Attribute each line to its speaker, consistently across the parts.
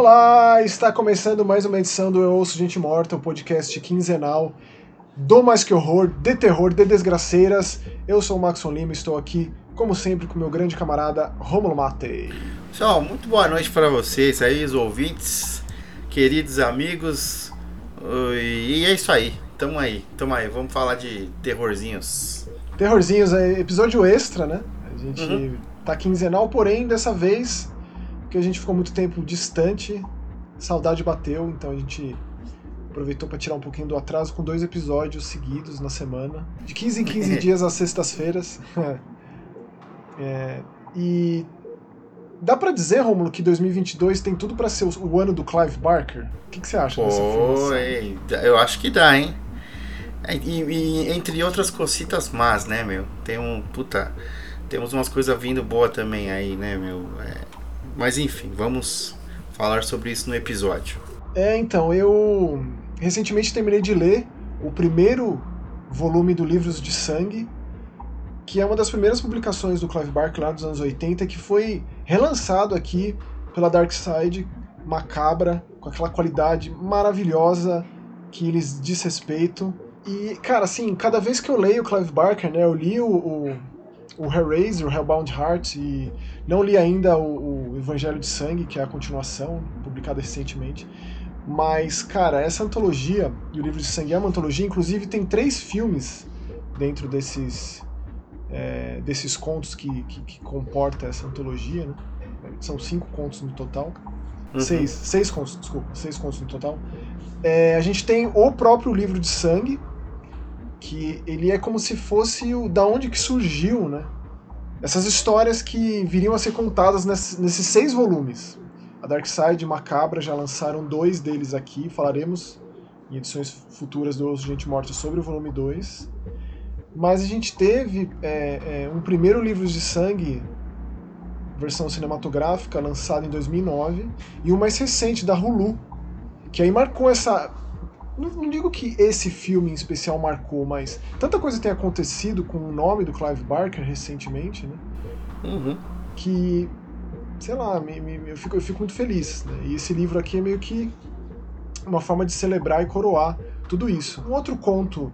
Speaker 1: Olá, está começando mais uma edição do Eu Ouço Gente Morta, o podcast quinzenal do Mais Que Horror, de terror, de desgraceiras. Eu sou o Maxon Lima, estou aqui, como sempre, com meu grande camarada Romulo Matei.
Speaker 2: Pessoal, muito boa noite para vocês aí, os ouvintes, queridos amigos. E é isso aí, tamo aí, tamo aí, vamos falar de terrorzinhos.
Speaker 1: Terrorzinhos, é episódio extra, né? A gente uhum. tá quinzenal, porém, dessa vez, que a gente ficou muito tempo distante, saudade bateu, então a gente aproveitou para tirar um pouquinho do atraso com dois episódios seguidos na semana, de 15 em 15 dias às sextas-feiras. é, e dá para dizer, Romulo, que 2022 tem tudo para ser o, ano do Clive Barker? O que, que você acha
Speaker 2: Pô,
Speaker 1: dessa afirmação?
Speaker 2: Eu acho que dá, hein? É, e, e, entre outras cositas más, né, meu? Tem um. Puta. Temos umas coisas vindo boa também aí, né, meu? É, mas enfim, vamos falar sobre isso no episódio.
Speaker 1: É, então, eu recentemente terminei de ler o primeiro volume do Livros de Sangue, que é uma das primeiras publicações do Clive Barker lá dos anos 80, que foi relançado aqui pela Dark Side, macabra, com aquela qualidade maravilhosa que eles diz respeito. E, cara, assim, cada vez que eu leio o Clive Barker, né, eu li o, o, o Hellraiser, o Hellbound Heart, e não li ainda o, o Evangelho de Sangue, que é a continuação, publicada recentemente. Mas, cara, essa antologia, e o Livro de Sangue é uma antologia, inclusive tem três filmes dentro desses, é, desses contos que, que, que, comporta essa antologia, né? São cinco contos no total. Uhum. Seis, seis contos, desculpa, seis contos no total. É, a gente tem o próprio livro de sangue, que ele é como se fosse o da onde que surgiu, né? Essas histórias que viriam a ser contadas nesses, nesses seis volumes. A Dark Side e Macabra já lançaram dois deles aqui, falaremos em edições futuras do Osso Gente Morta sobre o volume 2. Mas a gente teve é, é, um primeiro livro de sangue, versão cinematográfica, lançado em 2009, e o mais recente, da Hulu, que aí marcou essa. Não, não, digo que esse filme em especial marcou, mas tanta coisa tem acontecido com o nome do Clive Barker recentemente, né?
Speaker 2: Uhum.
Speaker 1: Que sei lá, me, me, eu, fico, eu fico muito feliz. Né? E esse livro aqui é meio que uma forma de celebrar e coroar tudo isso. Um outro conto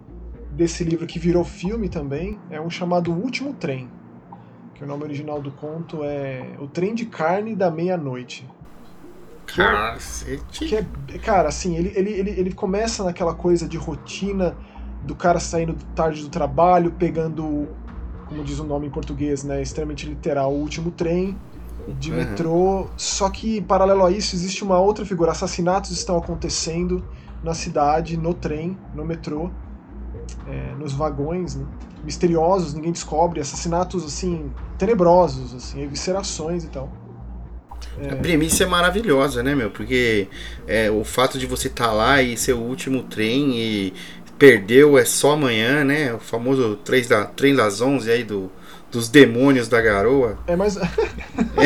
Speaker 1: desse livro que virou filme também é um chamado O Último Trem, que o nome original do conto é O Trem de Carne da Meia-Noite.
Speaker 2: Cacete.
Speaker 1: Que é, cara, assim, ele, ele, ele, ele começa naquela coisa de rotina do cara saindo tarde do trabalho, pegando, como diz o nome em português, né, extremamente literal, o último trem, de uhum. metrô. Só que, paralelo a isso, existe uma outra figura. Assassinatos estão acontecendo na cidade, no trem, no metrô, é, nos vagões, né? misteriosos, ninguém descobre. Assassinatos, assim, tenebrosos, assim, eviscerações e tal.
Speaker 2: É... A premissa é maravilhosa, né, meu? Porque é, o fato de você estar tá lá e ser o último trem e perdeu é só amanhã, né? O famoso trem, da, trem das 11 aí do, dos demônios da garoa.
Speaker 1: É, mas.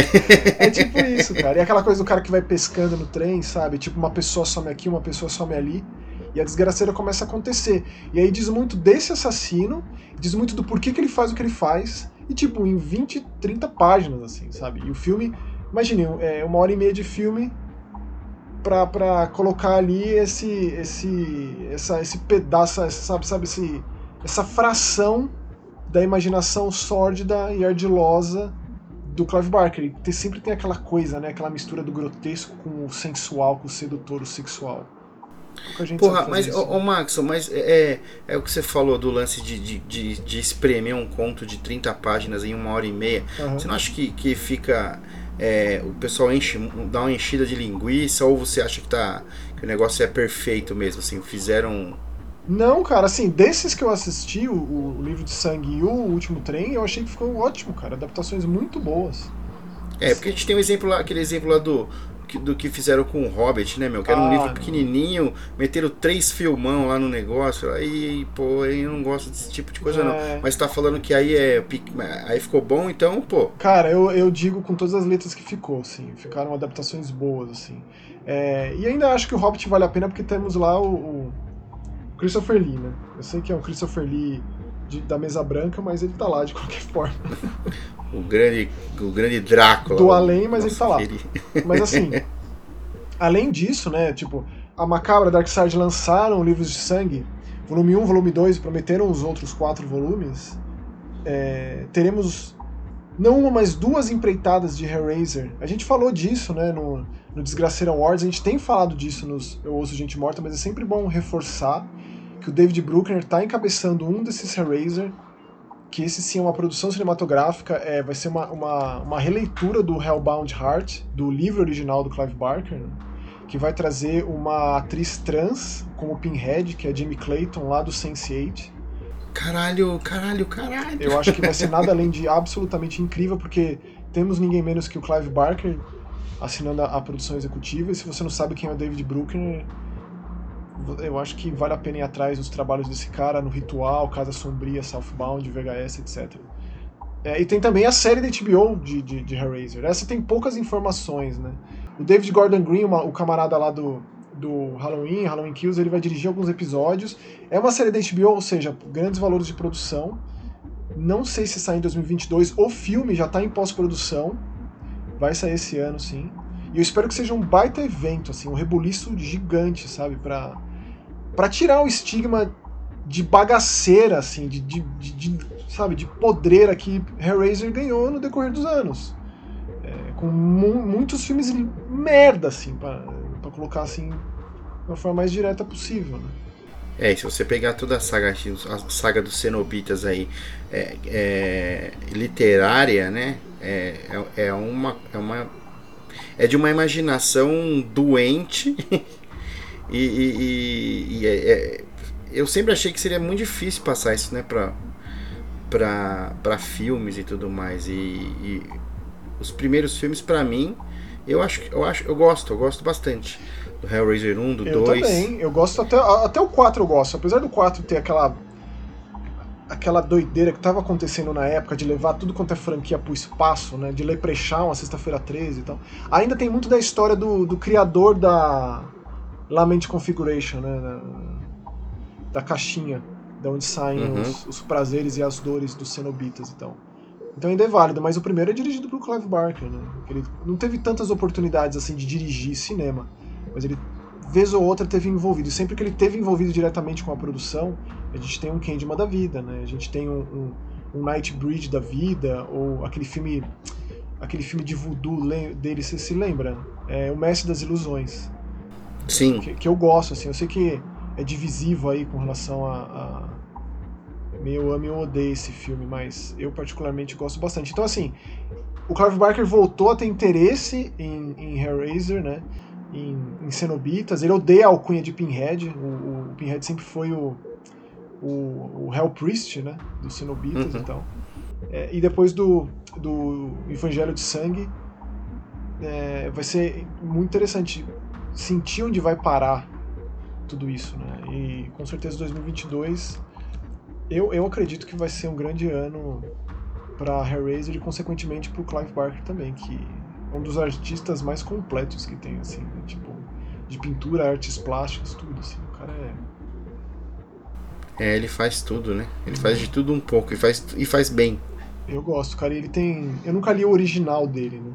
Speaker 1: é tipo isso, cara. E aquela coisa do cara que vai pescando no trem, sabe? Tipo, uma pessoa some aqui, uma pessoa some ali. E a desgraceira começa a acontecer. E aí diz muito desse assassino, diz muito do porquê que ele faz o que ele faz. E, tipo, em 20, 30 páginas, assim, sabe? E o filme. Imagine, é uma hora e meia de filme pra, pra colocar ali esse. esse. essa, esse pedaço, sabe, sabe, esse, essa fração da imaginação sórdida e ardilosa do Clive Barker. Ele sempre tem aquela coisa, né? Aquela mistura do grotesco com o sensual, com o sedutor, o sexual.
Speaker 2: Porra, mas, isso, ô, né? Max, mas é, é, é o que você falou do lance de, de, de, de, espremer um conto de 30 páginas em uma hora e meia. Uhum. Você não acha que, que fica. É, o pessoal enche, dá uma enchida de linguiça, ou você acha que, tá, que o negócio é perfeito mesmo, assim, fizeram
Speaker 1: não, cara, assim, desses que eu assisti, o, o, Livro de Sangue e o Último Trem, eu achei que ficou ótimo, cara. Adaptações muito boas.
Speaker 2: É, porque a gente tem um exemplo lá, aquele exemplo lá do, do que fizeram com o Hobbit, né, meu? Que era um ah, livro pequenininho, meteram três filmão lá no negócio. Aí, pô, eu não gosto desse tipo de coisa, é... não. Mas tá falando que aí é. Aí ficou bom, então, pô.
Speaker 1: Cara, eu, eu digo com todas as letras que ficou, assim. Ficaram adaptações boas, assim. É, e ainda acho que o Hobbit vale a pena porque temos lá o, o Christopher Lee, né? Eu sei que é o Christopher Lee de, da mesa branca, mas ele tá lá de qualquer forma.
Speaker 2: O grande, o grande Drácula.
Speaker 1: Do além, mas ele tá lá. Mas assim, além disso, né, tipo, a Macabra Dark Side lançaram livros de sangue, volume 1, volume 2, prometeram os outros quatro volumes. É, teremos não uma, mas duas empreitadas de Hellraiser. A gente falou disso, né, no, no Desgraceira Awards, a gente tem falado disso nos Eu Ouço Gente Morta, mas é sempre bom reforçar que o David Bruckner está encabeçando um desses Hellraiser, que esse sim é uma produção cinematográfica, é, vai ser uma, uma, uma releitura do Hellbound Heart, do livro original do Clive Barker, né? que vai trazer uma atriz trans como Pinhead, que é Jamie Clayton, lá do Sense8.
Speaker 2: Caralho, caralho, caralho.
Speaker 1: Eu acho que vai ser nada além de absolutamente incrível, porque temos ninguém menos que o Clive Barker assinando a, a produção executiva, e se você não sabe quem é o David Bruckner, eu acho que vale a pena ir atrás dos trabalhos desse cara no Ritual, Casa Sombria, Southbound, VHS, etc. É, e tem também a série da HBO de, de, de Hellraiser. Essa tem poucas informações, né? O David Gordon Green, uma, o camarada lá do, do Halloween, Halloween Kills, ele vai dirigir alguns episódios. É uma série da HBO, ou seja, grandes valores de produção. Não sei se sai em 2022. O filme já está em pós-produção. Vai sair esse ano, sim. E eu espero que seja um baita evento, assim, um rebuliço gigante, sabe? Pra, pra tirar o estigma de bagaceira, assim, de, de, de, de sabe, de podreira que Hellraiser ganhou no decorrer dos anos com mu muitos filmes merda, assim, para colocar assim uma forma mais direta possível, né?
Speaker 2: É, se você pegar toda a saga, a saga dos Cenobitas aí, é, é literária, né? É, é, é, uma, é uma. É de uma imaginação doente. e, e, e, é, é, eu sempre achei que seria muito difícil passar isso, né, pra, pra, pra filmes e tudo mais. E, e os primeiros filmes, para mim, eu acho, eu acho, eu gosto, eu gosto bastante. Do Hellraiser 1, do
Speaker 1: eu
Speaker 2: 2.
Speaker 1: Eu também, eu gosto até, até o 4 eu gosto. Apesar do 4 ter aquela aquela doideira que estava acontecendo na época de levar tudo quanto é franquia pro espaço, né? De Leprechaun, a Sexta-feira 13 e tal. Ainda tem muito da história do, do criador da Lament Configuration, né? Da, da caixinha, de onde saem uhum. os, os, prazeres e as dores dos cenobitas e tal. Então ainda é válido, mas o primeiro é dirigido pelo Clive Barker, né? Ele não teve tantas oportunidades assim de dirigir cinema, mas ele vez ou outra teve envolvido. E sempre que ele teve envolvido diretamente com a produção, a gente tem um Candyman da vida, né? A gente tem um, um, um Nightbreed da vida, ou aquele filme aquele filme de voodoo dele, você se lembra? É O Mestre das Ilusões.
Speaker 2: Sim.
Speaker 1: Que, que eu gosto, assim. Eu sei que é divisivo aí com relação a, a meio amo ou odeio esse filme, mas eu particularmente gosto bastante. Então, assim, o Clive Barker voltou a ter interesse em, em Hellraiser, né? Em, em Cenobitas. Ele odeia a alcunha de Pinhead. O, o Pinhead sempre foi o, o, o Hell Priest, né? Dos Cenobitas uhum. então. É, e depois do, do Evangelho de Sangue, é, vai ser muito interessante sentir onde vai parar tudo isso, né? E com certeza 2022 eu, eu acredito que vai ser um grande ano para Hellraiser e consequentemente para o Clive Barker também, que é um dos artistas mais completos que tem, assim, né? tipo, de pintura, artes plásticas, tudo, assim, o cara é...
Speaker 2: É, ele faz tudo, né? Ele faz de tudo um pouco e faz, e faz bem.
Speaker 1: Eu gosto, cara, ele tem... Eu nunca li o original dele, né?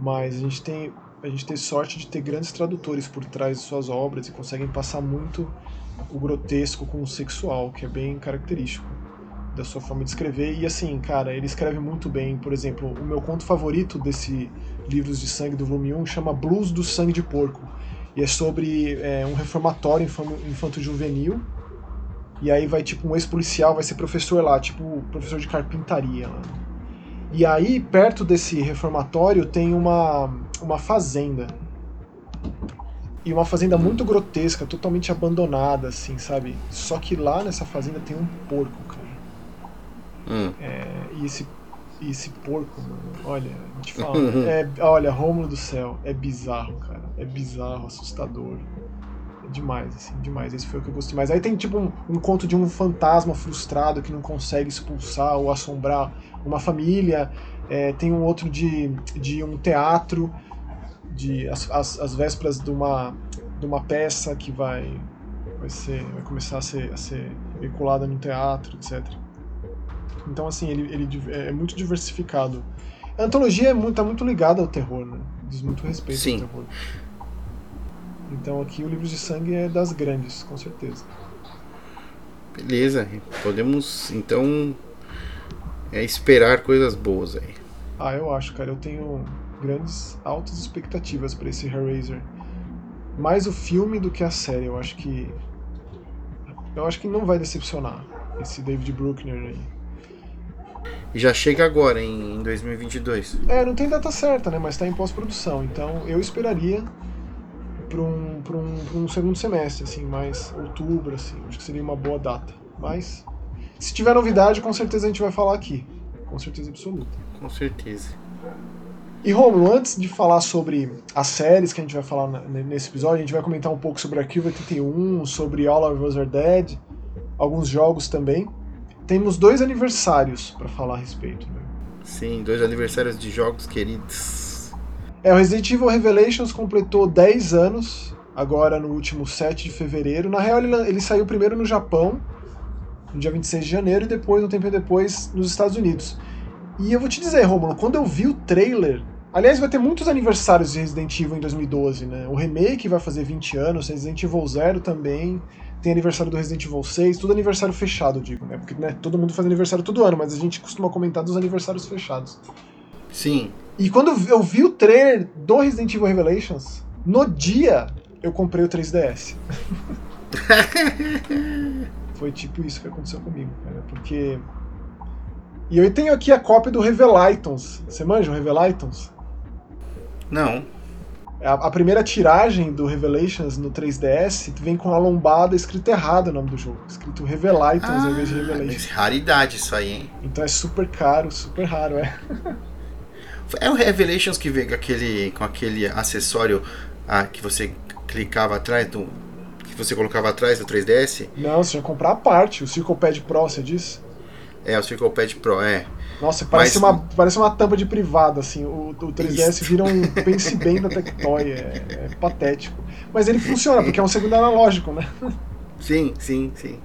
Speaker 1: Mas a gente tem a gente tem sorte de ter grandes tradutores por trás de suas obras e conseguem passar muito o grotesco com o sexual, que é bem característico da sua forma de escrever. E assim, cara, ele escreve muito bem. Por exemplo, o meu conto favorito desse Livros de Sangue do volume 1 chama Blues do Sangue de Porco. E é sobre é, um reformatório infanto-juvenil. E aí vai, tipo, um ex-policial vai ser professor lá, tipo, professor de carpintaria lá. E aí, perto desse reformatório, tem uma, uma fazenda. E uma fazenda muito grotesca, totalmente abandonada, assim, sabe? Só que lá nessa fazenda tem um porco, cara. Hum. É, e esse, e esse porco, mano, olha, a gente fala. é, olha, Rômulo do céu, é bizarro, cara. É bizarro, assustador. É demais, assim, demais. Esse foi o que eu gostei mais. Aí tem tipo um, um conto de um fantasma frustrado que não consegue expulsar ou assombrar uma família. É, tem um outro de, de um teatro de as, as, as, vésperas de uma, de uma peça que vai, vai, ser, vai começar a ser, a ser veiculada no teatro, etc. Então, assim, ele, ele é muito diversificado. A antologia é muito, tá muito ligada ao terror, né? Diz muito respeito
Speaker 2: Sim.
Speaker 1: ao terror. Então aqui o Livros de Sangue é das grandes, com certeza.
Speaker 2: Beleza, podemos então é esperar coisas boas aí.
Speaker 1: Ah, eu acho, cara. Eu tenho grandes, altas expectativas para esse Hellraiser. Mais o filme do que a série. Eu acho que. Eu acho que não vai decepcionar esse David Bruckner aí.
Speaker 2: E já chega agora, em 2022.
Speaker 1: É, não tem data certa, né? Mas tá em pós-produção. Então eu esperaria para um, pra um, pra um segundo semestre, assim, mais outubro, assim. Acho que seria uma boa data. Mas, se tiver novidade, com certeza a gente vai falar aqui. Com certeza absoluta.
Speaker 2: Com certeza.
Speaker 1: E Romulo, antes de falar sobre as séries que a gente vai falar nesse episódio, a gente vai comentar um pouco sobre Arquivo 81, sobre All of Us Are Dead, alguns jogos também. Temos dois aniversários para falar a respeito. Né?
Speaker 2: Sim, dois aniversários de jogos queridos.
Speaker 1: É, o Resident Evil Revelations completou 10 anos, agora no último 7 de fevereiro. Na real, ele, ele saiu primeiro no Japão, no dia 26 de janeiro, e depois, um tempo depois, nos Estados Unidos. E eu vou te dizer, Romulo, quando eu vi o trailer. Aliás, vai ter muitos aniversários de Resident Evil em 2012, né? O remake vai fazer 20 anos, Resident Evil Zero também. Tem aniversário do Resident Evil 6, tudo aniversário fechado, digo, né? Porque né, todo mundo faz aniversário todo ano, mas a gente costuma comentar dos aniversários fechados.
Speaker 2: Sim.
Speaker 1: E quando eu vi o trailer do Resident Evil Revelations, no dia eu comprei o 3DS. Foi tipo isso que aconteceu comigo, cara, porque. E eu tenho aqui a cópia do Revelaitons. Você manja o Revelaitons?
Speaker 2: Não.
Speaker 1: A, a, primeira tiragem do Revelations no 3DS vem com a lombada escrito errado o nome do jogo. Escrito Revelaitons ah, em vez de Revelations.
Speaker 2: Raridade isso aí, hein?
Speaker 1: Então é super caro, super raro, é.
Speaker 2: É o Revelations que veio com aquele, com aquele acessório ah, que você clicava atrás do. que você colocava atrás do 3DS?
Speaker 1: Não, você ia comprar a parte, o CirclePad Pro, você disse?
Speaker 2: É, o CirclePad Pro, é.
Speaker 1: Nossa, parece, Mas... uma, parece uma tampa de privada, assim. O, o 3DS Isso. vira um pense bem da Tectoy. É, é patético. Mas ele funciona, porque é um segundo analógico, né?
Speaker 2: Sim, sim, sim.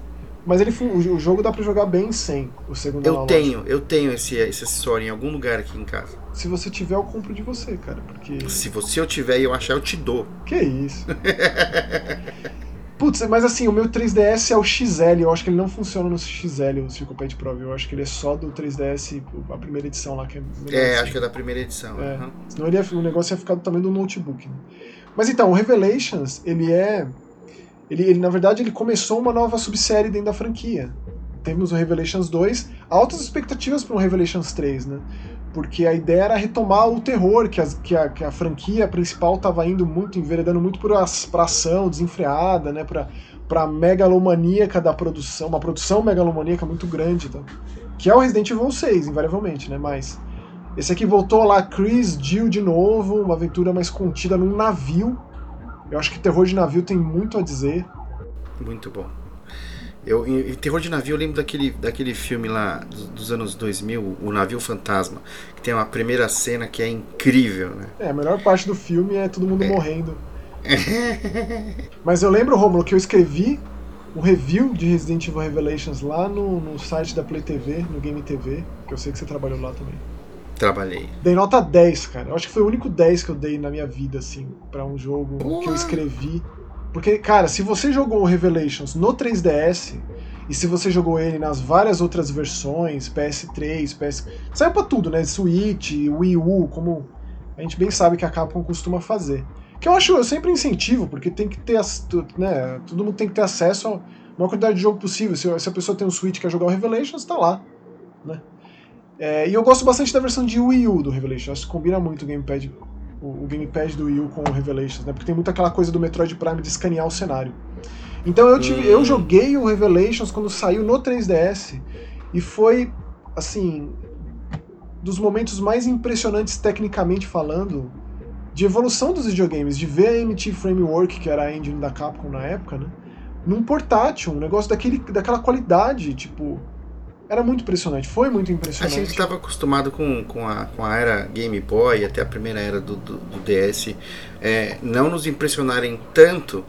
Speaker 1: Mas ele, o jogo dá para jogar bem sem o segundo
Speaker 2: Eu tenho, eu tenho esse, esse acessório em algum lugar aqui em casa.
Speaker 1: Se você tiver, eu compro de você, cara, porque...
Speaker 2: Se você eu tiver e eu achar, eu te dou.
Speaker 1: Que isso. Putz, mas assim, o meu 3DS é o XL, eu acho que ele não funciona no XL, o CircuitPad Pro, eu acho que ele é só do 3DS, a primeira edição lá, que é...
Speaker 2: É, acho que é da primeira edição.
Speaker 1: É. Uhum. Senão ele ia, o negócio ia ficar do tamanho do notebook. Né? Mas então, o Revelations, ele é ele, ele, na verdade, ele começou uma nova subsérie dentro da franquia. Temos o Revelations 2, altas expectativas para um Revelations 3, né? Porque a ideia era retomar o terror que, as, que, a, que a franquia principal estava indo muito, enveredando muito para ação desenfreada, né? Pra, pra megalomaníaca da produção, uma produção megalomaníaca muito grande, tá? que é o Resident Evil 6, invariavelmente, né? Mas esse aqui voltou lá, Chris, Jill de novo, uma aventura mais contida num navio, eu acho que terror de navio tem muito a dizer.
Speaker 2: Muito bom. Eu, em, terror de navio, eu lembro daquele, daquele filme lá dos, dos, anos 2000, O Navio Fantasma, que tem uma primeira cena que é incrível, né?
Speaker 1: É, a melhor parte do filme é todo mundo é. morrendo. Mas eu lembro, Romulo, que eu escrevi um review de Resident Evil Revelations lá no, no site da Play TV, no Game TV, que eu sei que você trabalhou lá também.
Speaker 2: Trabalhei.
Speaker 1: Dei nota 10, cara. Eu acho que foi o único 10 que eu dei na minha vida, assim, para um jogo que eu escrevi. Porque, cara, se você jogou o Revelations no 3DS, e se você jogou ele nas várias outras versões, PS3, PS. Saiu pra tudo, né? Switch, Wii U, como a gente bem sabe que a Capcom costuma fazer. Que eu acho, eu sempre incentivo, porque tem que ter. Né, todo mundo tem que ter acesso a uma quantidade de jogo possível. Se, se a pessoa tem um Switch e quer jogar o Revelations, tá lá. Né? É, e eu gosto bastante da versão de Wii U do Revelations. Acho que combina muito o gamepad, o, o gamepad do Wii U com o Revelations, né? Porque tem muito aquela coisa do Metroid Prime de escanear o cenário. Então eu, tive, hum. eu joguei o Revelations quando saiu no 3DS e foi, assim, dos momentos mais impressionantes tecnicamente falando de evolução dos videogames, de ver a MT Framework, que era a engine da Capcom na época, né? Num portátil, um negócio daquele, daquela qualidade, tipo, era muito impressionante, foi muito impressionante.
Speaker 2: A gente estava acostumado com, com, a, com a era Game Boy, até a primeira era do, do, do DS, é, não nos impressionarem tanto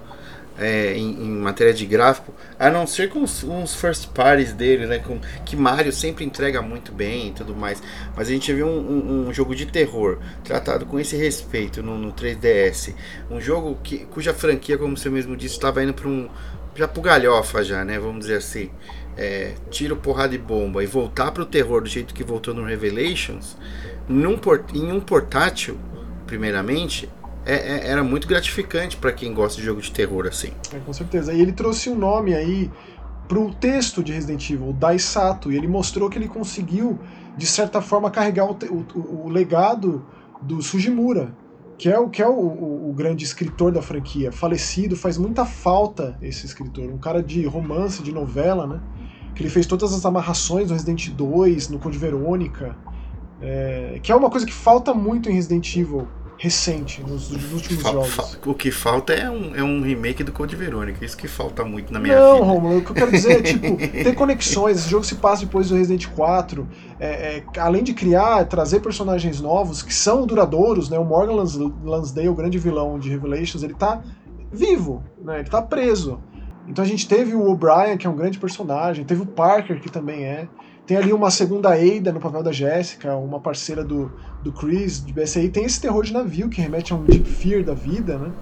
Speaker 2: é, em, em, matéria de gráfico, a não ser com os, uns first parties dele, né? Com, que Mario sempre entrega muito bem e tudo mais. Mas a gente viu um, um, um jogo de terror tratado com esse respeito no, no 3DS. Um jogo que, cuja franquia, como você mesmo disse, estava indo para um. Já pro galhofa já, né? Vamos dizer assim. É, tiro, porrada e bomba e voltar pro terror do jeito que voltou no Revelations, num em um portátil, primeiramente, é, é, era muito gratificante para quem gosta de jogo de terror assim.
Speaker 1: É, com certeza. E ele trouxe um nome aí pro texto de Resident Evil, o Daisato, e ele mostrou que ele conseguiu, de certa forma, carregar o, o, o legado do Sujimura, que é, o, que é o, o, o, grande escritor da franquia, falecido, faz muita falta esse escritor, um cara de romance, de novela, né? Que ele fez todas as amarrações no Resident 2, no Code Verônica, é, que é uma coisa que falta muito em Resident Evil recente, nos, nos últimos fa jogos.
Speaker 2: o que falta é um, é um remake do Code Verônica, isso que falta muito na minha
Speaker 1: Não,
Speaker 2: vida.
Speaker 1: Não, Romulo, o que eu quero dizer é, tipo, ter conexões, esse jogo se passa depois do Resident 4, é, é, além de criar, trazer personagens novos, que são duradouros, né, o Morgan Lans Lansdale, o grande vilão de Revelations, ele tá vivo, né, ele tá preso. Então a gente teve o O'Brien, que é um grande personagem, teve o Parker, que também é, tem ali uma segunda Ada no papel da Jéssica, uma parceira do, do Chris, de BSI. Tem esse terror de navio que remete a um Deep Fear da vida, né?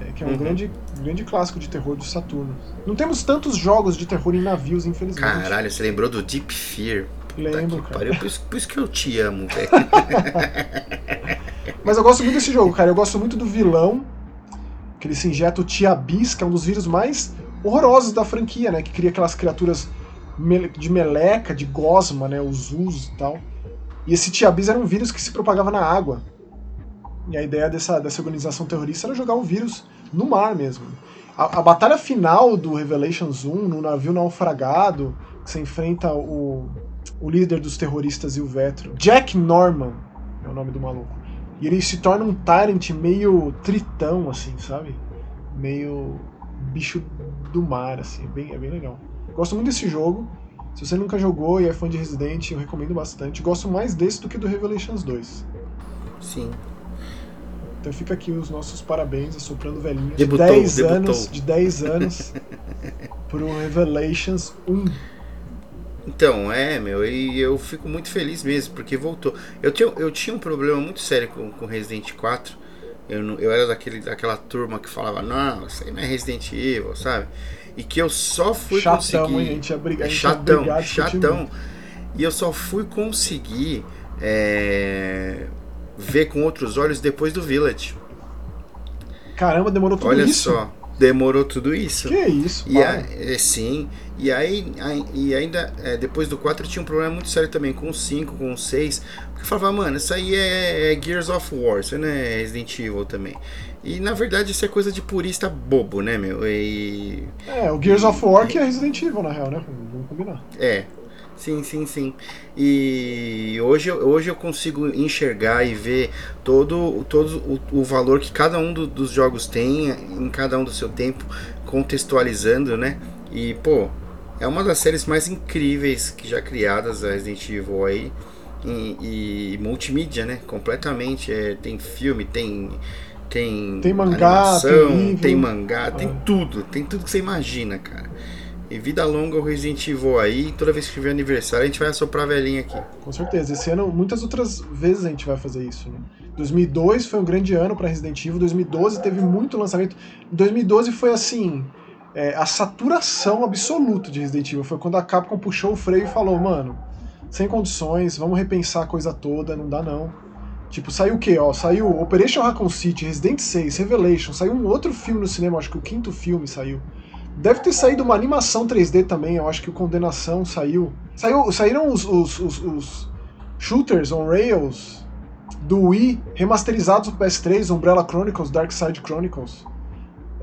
Speaker 1: É, que é um uhum. grande, grande clássico de terror do Saturno. Não temos tantos jogos de terror em navios, infelizmente.
Speaker 2: Caralho, você lembrou do Deep Fear?
Speaker 1: Lembro, cara.
Speaker 2: Pariu, por, isso, por isso que eu te amo, velho.
Speaker 1: Mas eu gosto muito desse jogo, cara. Eu gosto muito do vilão, que ele se injeta o Tiabis, que é um dos vírus mais horrorosos da franquia, né? Que cria aquelas criaturas de meleca, de gosma, né, os us e tal. E esse Tiabis era um vírus que se propagava na água. E a ideia dessa, dessa organização terrorista era jogar o vírus no mar mesmo. A, a batalha final do Revelations 1, no navio naufragado, que você enfrenta o, o líder dos terroristas e o Vetro, Jack Norman é o nome do maluco. E ele se torna um Tyrant meio tritão, assim, sabe? Meio bicho do mar, assim. É bem, é bem legal. Gosto muito desse jogo. Se você nunca jogou e é fã de Resident, eu recomendo bastante. Gosto mais desse do que do Revelations 2.
Speaker 2: Sim.
Speaker 1: Então fica aqui os nossos parabéns, assoprando velhinho. Debutou, de 10 debutou. anos. De 10 anos pro Revelations 1.
Speaker 2: Então, é, meu, e eu fico muito feliz mesmo, porque voltou. Eu tinha, eu tinha um problema muito sério com, com Resident 4. Eu, eu era daquele, daquela turma que falava, não, isso aí não é Resident Evil, sabe? e que eu só fui
Speaker 1: chatão,
Speaker 2: conseguir.
Speaker 1: Hein? A gente é briga,
Speaker 2: chatão, é chatão. E eu só fui conseguir é, ver com outros olhos depois do Village.
Speaker 1: Caramba, demorou tudo
Speaker 2: Olha
Speaker 1: isso.
Speaker 2: Olha só, demorou tudo isso.
Speaker 1: Que isso,
Speaker 2: e a, é, Sim, e aí e ainda é, depois do 4 tinha um problema muito sério também com o 5, com o 6. Porque eu falava, mano, isso aí é, é Gears of War, isso não é Resident Evil também. E na verdade isso é coisa de purista bobo, né, meu? E...
Speaker 1: É, o Gears of War que é Resident Evil, na real, né? Vamos combinar.
Speaker 2: É. Sim, sim, sim. E hoje, hoje eu consigo enxergar e ver todo, todo o, o valor que cada um do, dos jogos tem em cada um do seu tempo, contextualizando, né? E, pô, é uma das séries mais incríveis que já criadas, a Resident Evil aí. E, e multimídia, né? Completamente. É, tem filme, tem tem,
Speaker 1: tem mangá,
Speaker 2: animação, tem, tem mangá, tem tudo, tem tudo que você imagina, cara. E vida longa o Resident Evil aí, toda vez que tiver aniversário a gente vai assoprar a velhinha aqui.
Speaker 1: Com certeza, esse ano muitas outras vezes a gente vai fazer isso, né? 2002 foi um grande ano para Resident Evil, 2012 teve muito lançamento. 2012 foi assim, é, a saturação absoluta de Resident Evil. Foi quando a Capcom puxou o freio e falou, mano, sem condições, vamos repensar a coisa toda, não dá não. Tipo, saiu o quê? Ó, saiu Operation Raccoon City, Resident 6, Revelation, saiu um outro filme no cinema, acho que o quinto filme saiu. Deve ter saído uma animação 3D também, eu acho que o Condenação saiu. saiu saíram os, os, os, os shooters on rails do Wii remasterizados pro PS3, Umbrella Chronicles, Dark Side Chronicles.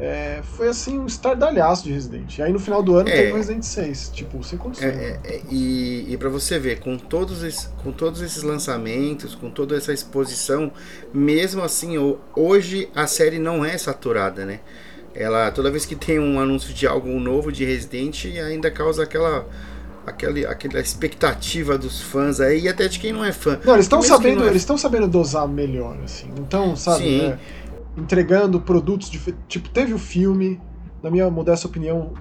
Speaker 1: É, foi assim um estardalhaço de Resident. E aí no final do ano é, teve o Resident 6, tipo, sem condição. É,
Speaker 2: é, é, e, e para você ver, com todos, esses, com todos esses lançamentos, com toda essa exposição, mesmo assim, hoje a série não é saturada, né? Ela, toda vez que tem um anúncio de algo novo de Resident, ainda causa aquela aquela, aquela expectativa dos fãs aí e até de quem não é fã.
Speaker 1: Não, eles estão sabendo, é... eles estão sabendo dosar melhor assim. Então, sabe, Sim. Né? entregando produtos de, tipo teve o filme na minha modesta opinião,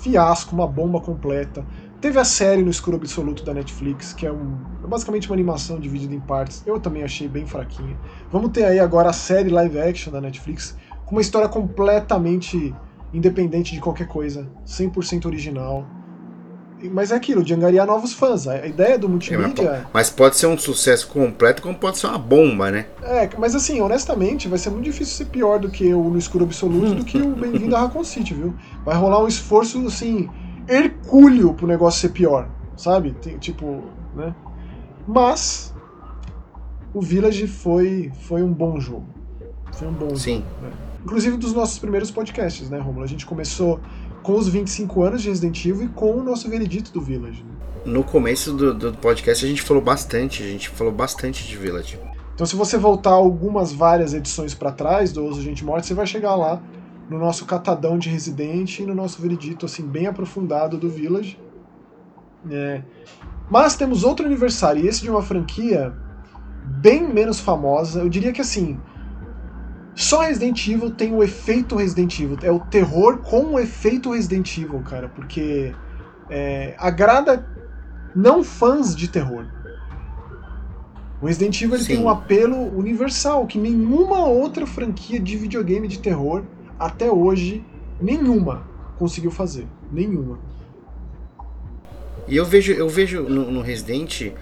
Speaker 1: fiasco, uma bomba completa. Teve a série no escuro absoluto da Netflix, que é, um, é basicamente uma animação dividida em partes. Eu também achei bem fraquinha. Vamos ter aí agora a série live action da Netflix, com uma história completamente independente de qualquer coisa, 100% original. Mas é aquilo, de angariar novos fãs. A ideia do multimídia. É,
Speaker 2: mas pode ser um sucesso completo, como pode ser uma bomba, né?
Speaker 1: É, mas assim, honestamente, vai ser muito difícil ser pior do que o No Escuro Absoluto do que o Bem-vindo a Raccoon City, viu? Vai rolar um esforço, assim, hercúleo pro negócio ser pior, sabe? Tem, tipo, né? Mas. O Village foi, foi um bom jogo. Foi um bom
Speaker 2: Sim.
Speaker 1: jogo. Né? Inclusive dos nossos primeiros podcasts, né, Romulo? A gente começou com os 25 anos de Resident Evil e com o nosso veredito do Village. Né?
Speaker 2: No começo do, do podcast a gente falou bastante, a gente falou bastante de Village.
Speaker 1: Então se você voltar algumas várias edições para trás do Oso Gente Morte, você vai chegar lá no nosso catadão de Resident e no nosso veredito assim bem aprofundado do Village. É. Mas temos outro aniversário, e esse de uma franquia bem menos famosa. Eu diria que assim, só Resident Evil tem o efeito Resident Evil. É o terror com o efeito Resident Evil, cara. Porque é, agrada não fãs de terror. O Resident Evil tem um apelo universal que nenhuma outra franquia de videogame de terror até hoje, nenhuma conseguiu fazer. Nenhuma.
Speaker 2: E eu vejo, eu vejo no, no Resident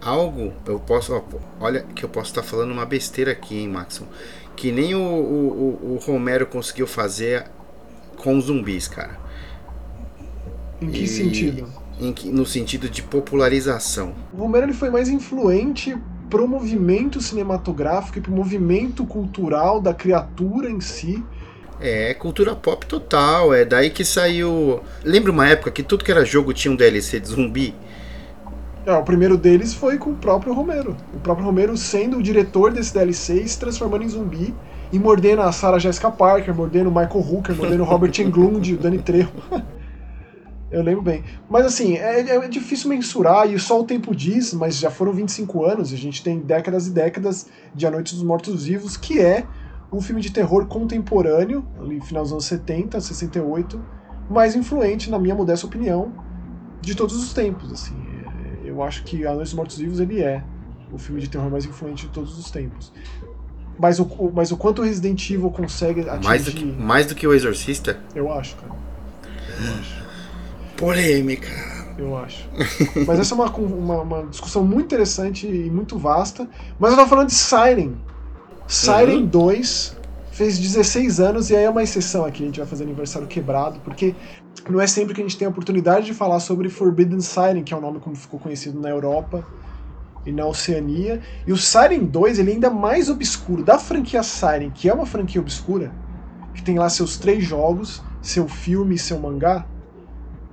Speaker 2: algo, eu posso, ó, olha que eu posso estar falando uma besteira aqui, hein, Maxon que nem o, o, o Romero conseguiu fazer com zumbis, cara.
Speaker 1: Em que e, sentido?
Speaker 2: Em, no sentido de popularização.
Speaker 1: O Romero ele foi mais influente pro movimento cinematográfico e pro movimento cultural da criatura em si.
Speaker 2: É, cultura pop total. É daí que saiu. Lembra uma época que tudo que era jogo tinha um DLC de zumbi?
Speaker 1: É, o primeiro deles foi com o próprio Romero. O próprio Romero sendo o diretor desse DLC e se transformando em zumbi e mordendo a Sarah Jessica Parker, mordendo o Michael Hooker, mordendo o Robert Englund, o Danny Trejo. Eu lembro bem. Mas assim, é, é, difícil mensurar e só o tempo diz, mas já foram 25 anos e a gente tem décadas e décadas de A Noite dos Mortos Vivos, que é um filme de terror contemporâneo, ali final dos anos 70, 68, mais influente, na minha modesta opinião, de todos os tempos, assim eu acho que A Noite dos Mortos Vivos ele é o filme de terror mais influente de todos os tempos. Mas o, mas o quanto o Resident Evil consegue atingir...
Speaker 2: Mais do que, mais do que o Exorcista?
Speaker 1: Eu acho, cara. Eu acho.
Speaker 2: Polêmica.
Speaker 1: Eu acho. Mas essa é uma, uma, uma, discussão muito interessante e muito vasta. Mas eu tava falando de Siren. Siren uhum. 2 fez 16 anos e aí é uma exceção aqui. A gente vai fazer aniversário quebrado, porque não é sempre que a gente tem a oportunidade de falar sobre Forbidden Siren, que é o nome como ficou conhecido na Europa e na Oceania. E o Siren 2 ele é ainda mais obscuro. Da franquia Siren, que é uma franquia obscura, que tem lá seus três jogos, seu filme e seu mangá,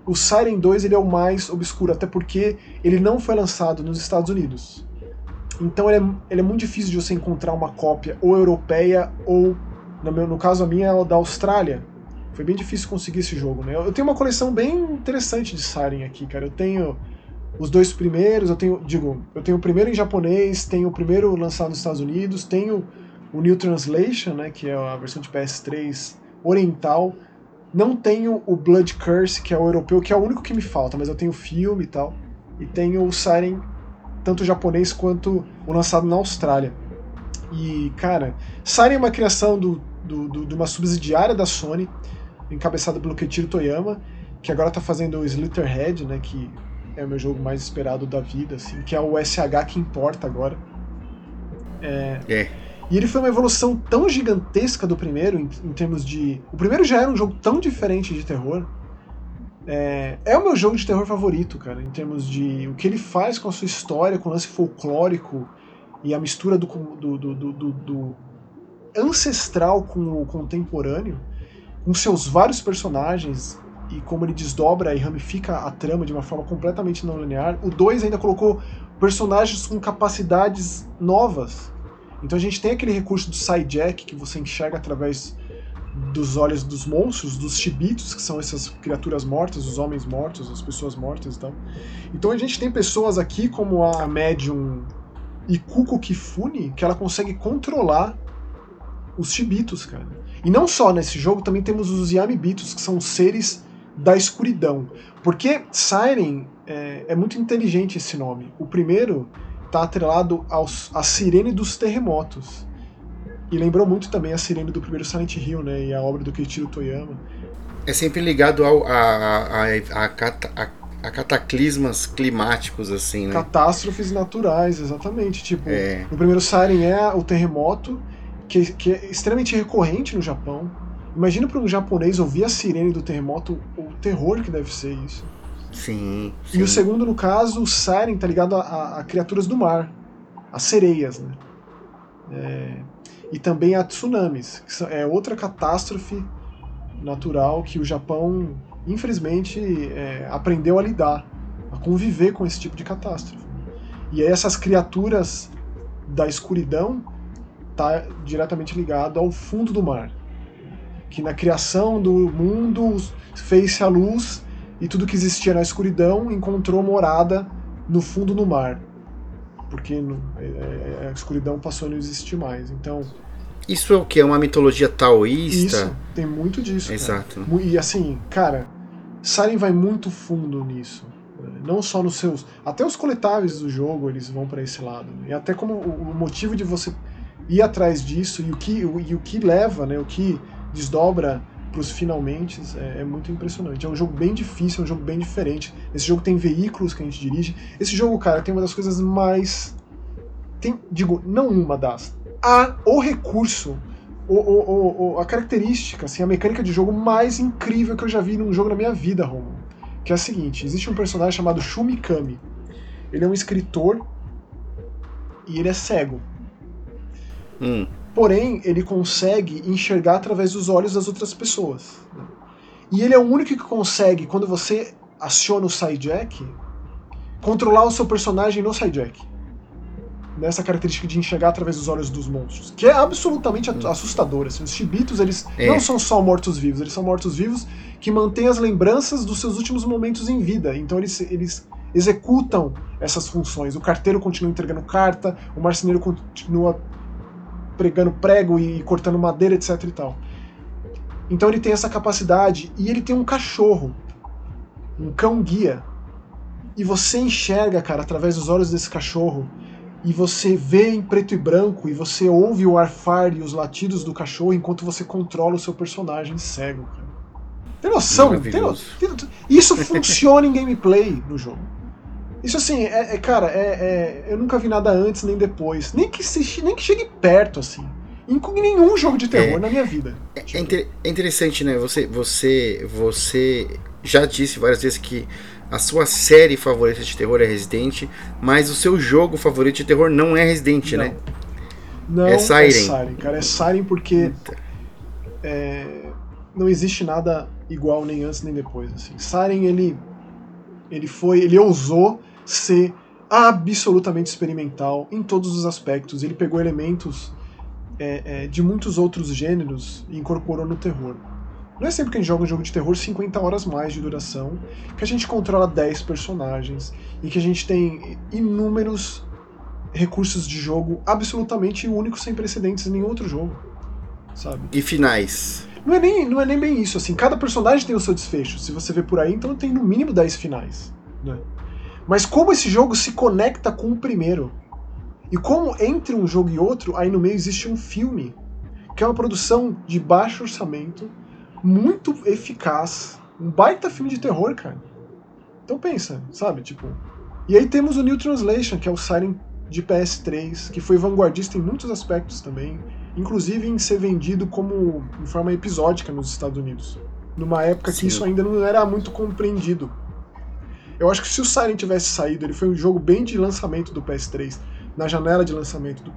Speaker 1: o Siren 2 ele é o mais obscuro, até porque ele não foi lançado nos Estados Unidos. Então ele é, ele é muito difícil de você encontrar uma cópia ou europeia ou, no, meu, no caso a minha, é da Austrália foi bem difícil conseguir esse jogo, né? Eu tenho uma coleção bem interessante de Siren aqui, cara. Eu tenho os dois primeiros, eu tenho, digo, eu tenho o primeiro em japonês, tenho o primeiro lançado nos Estados Unidos, tenho o New Translation, né, que é a versão de PS3 oriental. Não tenho o Blood Curse, que é o europeu, que é o único que me falta, mas eu tenho o filme e tal. E tenho o Siren, tanto japonês quanto o lançado na Austrália. E, cara, Siren é uma criação do, do, do, de uma subsidiária da Sony encabeçado pelo Keiichiro Toyama, que agora tá fazendo o Slitterhead, né, que é o meu jogo mais esperado da vida, assim, que é o SH que importa agora. É.
Speaker 2: é.
Speaker 1: E ele foi uma evolução tão gigantesca do primeiro, em, em, termos de. O primeiro já era um jogo tão diferente de terror. É, é o meu jogo de terror favorito, cara, em termos de o que ele faz com a sua história, com o lance folclórico e a mistura do, do, do, do ancestral com o contemporâneo com seus vários personagens e como ele desdobra e ramifica a trama de uma forma completamente não linear. O 2 ainda colocou personagens com capacidades novas. Então a gente tem aquele recurso do Sidejack que você enxerga através dos olhos dos monstros, dos chibitos, que são essas criaturas mortas, os homens mortos, as pessoas mortas e tal. Então a gente tem pessoas aqui como a médium Ikuko Kifune, que ela consegue controlar os chibitos, cara. E não só nesse jogo, também temos os Yamibitos, que são seres da escuridão. Porque Siren é, é muito inteligente esse nome. O primeiro está atrelado aos, à sirene dos terremotos. E lembrou muito também a sirene do primeiro Silent Hill, né? E a obra do Keiichiro Toyama.
Speaker 2: É sempre ligado ao, a, a, a, a, a cataclismas climáticos, assim, né?
Speaker 1: Catástrofes naturais, exatamente. Tipo, é. no primeiro Siren é o terremoto, que, que é extremamente recorrente no Japão. Imagina para um japonês ouvir a sirene do terremoto, o terror que deve ser isso.
Speaker 2: Sim. sim.
Speaker 1: E o segundo, no caso, o Siren tá ligado a, a, a criaturas do mar, as sereias, né? É, e também a tsunamis, que é outra catástrofe natural que o Japão, infelizmente, é, aprendeu a lidar, a conviver com esse tipo de catástrofe. E aí essas criaturas da escuridão tá diretamente ligado ao fundo do mar, que na criação do mundo fez-se a luz e tudo que existia na escuridão encontrou morada no fundo do mar, porque é, é, a escuridão passou a não existir mais. Então
Speaker 2: isso é o que? É uma mitologia taoísta?
Speaker 1: Isso, tem muito disso.
Speaker 2: Exato.
Speaker 1: Cara. E assim, cara, Siren vai muito fundo nisso. Não só nos seus. Até os coletáveis do jogo eles vão para esse lado. E até como o, motivo de você ir atrás disso e o que, o, e o que leva, né, o que desdobra pros finalmente é, é, muito impressionante. É um jogo bem difícil, é um jogo bem diferente. Esse jogo tem veículos que a gente dirige. Esse jogo, cara, tem uma das coisas mais. Tem, digo, não uma das, a, o recurso, o, o, o, a característica, assim, a mecânica de jogo mais incrível que eu já vi num jogo na minha vida, Romulo. Que é a seguinte: existe um personagem chamado Shumikami. Ele é um escritor e ele é cego.
Speaker 2: Hum.
Speaker 1: Porém, ele consegue enxergar através dos olhos das outras pessoas. E ele é o único que consegue, quando você aciona o sidejack, controlar o seu personagem no sidejack nessa característica de enxergar através dos olhos dos monstros, que é absolutamente hum. assustador. Assim. Os chibitos, eles é. não são só mortos-vivos, eles são mortos-vivos que mantêm as lembranças dos seus últimos momentos em vida. Então eles, eles executam essas funções. O carteiro continua entregando carta, o marceneiro continua pregando prego e cortando madeira, etc e tal. Então ele tem essa capacidade e ele tem um cachorro, um cão guia. E você enxerga, cara, através dos olhos desse cachorro, e você vê em preto e branco e você ouve o arfar e os latidos do cachorro enquanto você controla o seu personagem cego, cara. Tem noção? Tem no... Isso funciona em gameplay no jogo. Isso assim, é, é cara, é, é, eu nunca vi nada antes nem depois. Nem que, se, nem que chegue perto, assim. Em nenhum jogo de terror é, na minha vida.
Speaker 2: É, é, inter, é interessante, né? Você, você, você já disse várias vezes que a sua série favorita de terror é Resident, mas o seu jogo favorito de terror não é Resident,
Speaker 1: não.
Speaker 2: né?
Speaker 1: Não, é Siren. É Siren, cara. É Siren porque não existe nada igual nem antes nem depois. Assim. Siren, ele, ele foi, ele ousou ser absolutamente experimental em todos os aspectos. Ele pegou elementos é, é, de muitos outros gêneros e incorporou no terror. Não é sempre que a gente joga um jogo de terror 50 horas mais de duração, que a gente controla 10 personagens e que a gente tem inúmeros recursos de jogo absolutamente únicos, sem precedentes em nenhum outro jogo. Sabe?
Speaker 2: E finais.
Speaker 1: Não é, nem, não é nem bem isso, assim, cada personagem tem o seu desfecho. Se você vê por aí, então tem no mínimo 10 finais. Né? Mas como esse jogo se conecta com o primeiro, e como entre um jogo e outro, aí no meio existe um filme, que é uma produção de baixo orçamento, muito eficaz. Um baita filme de terror, cara. Então pensa, sabe? Tipo. E aí temos o New Translation, que é o Siren de PS3, que foi vanguardista em muitos aspectos também, inclusive em ser vendido como em forma episódica nos Estados Unidos. Numa época Sim. que isso ainda não era muito compreendido. Eu acho que se o Siren tivesse saído, ele foi um jogo bem de lançamento do PS3, na janela de lançamento do,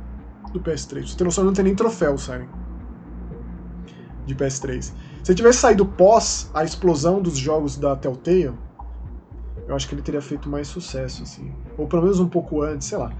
Speaker 1: do PS3. Você tem noção, não tem nem troféu o Siren de PS3. Se tivesse saído pós a explosão dos jogos da Telltale, eu acho que ele teria feito mais sucesso, assim. Ou pelo menos um pouco antes, sei lá.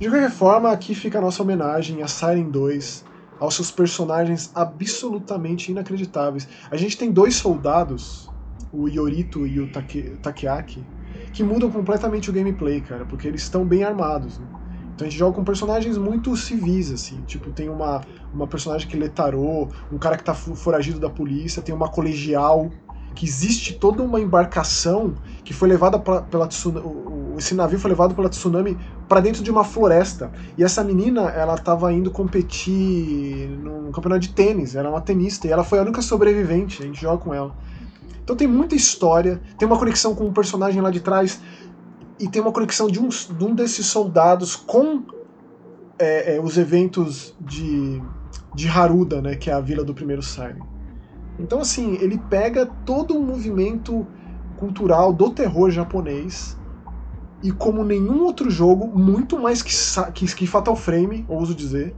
Speaker 1: De qualquer forma, aqui fica a nossa homenagem a Siren 2, aos seus personagens absolutamente inacreditáveis. A gente tem dois soldados, o Yorito e o Take, Takeaki, que mudam completamente o gameplay, cara, porque eles estão bem armados. Né? Então a gente joga com personagens muito civis, assim. Tipo, tem uma, uma personagem que lê tarô, um cara que tá foragido da polícia, tem uma colegial, que existe toda uma embarcação que foi levada pra, pela tsunami. Esse navio foi levado pela tsunami para dentro de uma floresta. E essa menina, ela tava indo competir num campeonato de tênis, era uma tenista, e ela foi a única sobrevivente, a gente joga com ela. Então tem muita história, tem uma conexão com um personagem lá de trás e tem uma conexão de um, de um desses soldados com é, é, os eventos de, de Haruda, né, que é a vila do primeiro Siren. Então, assim, ele pega todo um movimento cultural do terror japonês e, como nenhum outro jogo, muito mais que, que, que Fatal Frame, ouso dizer,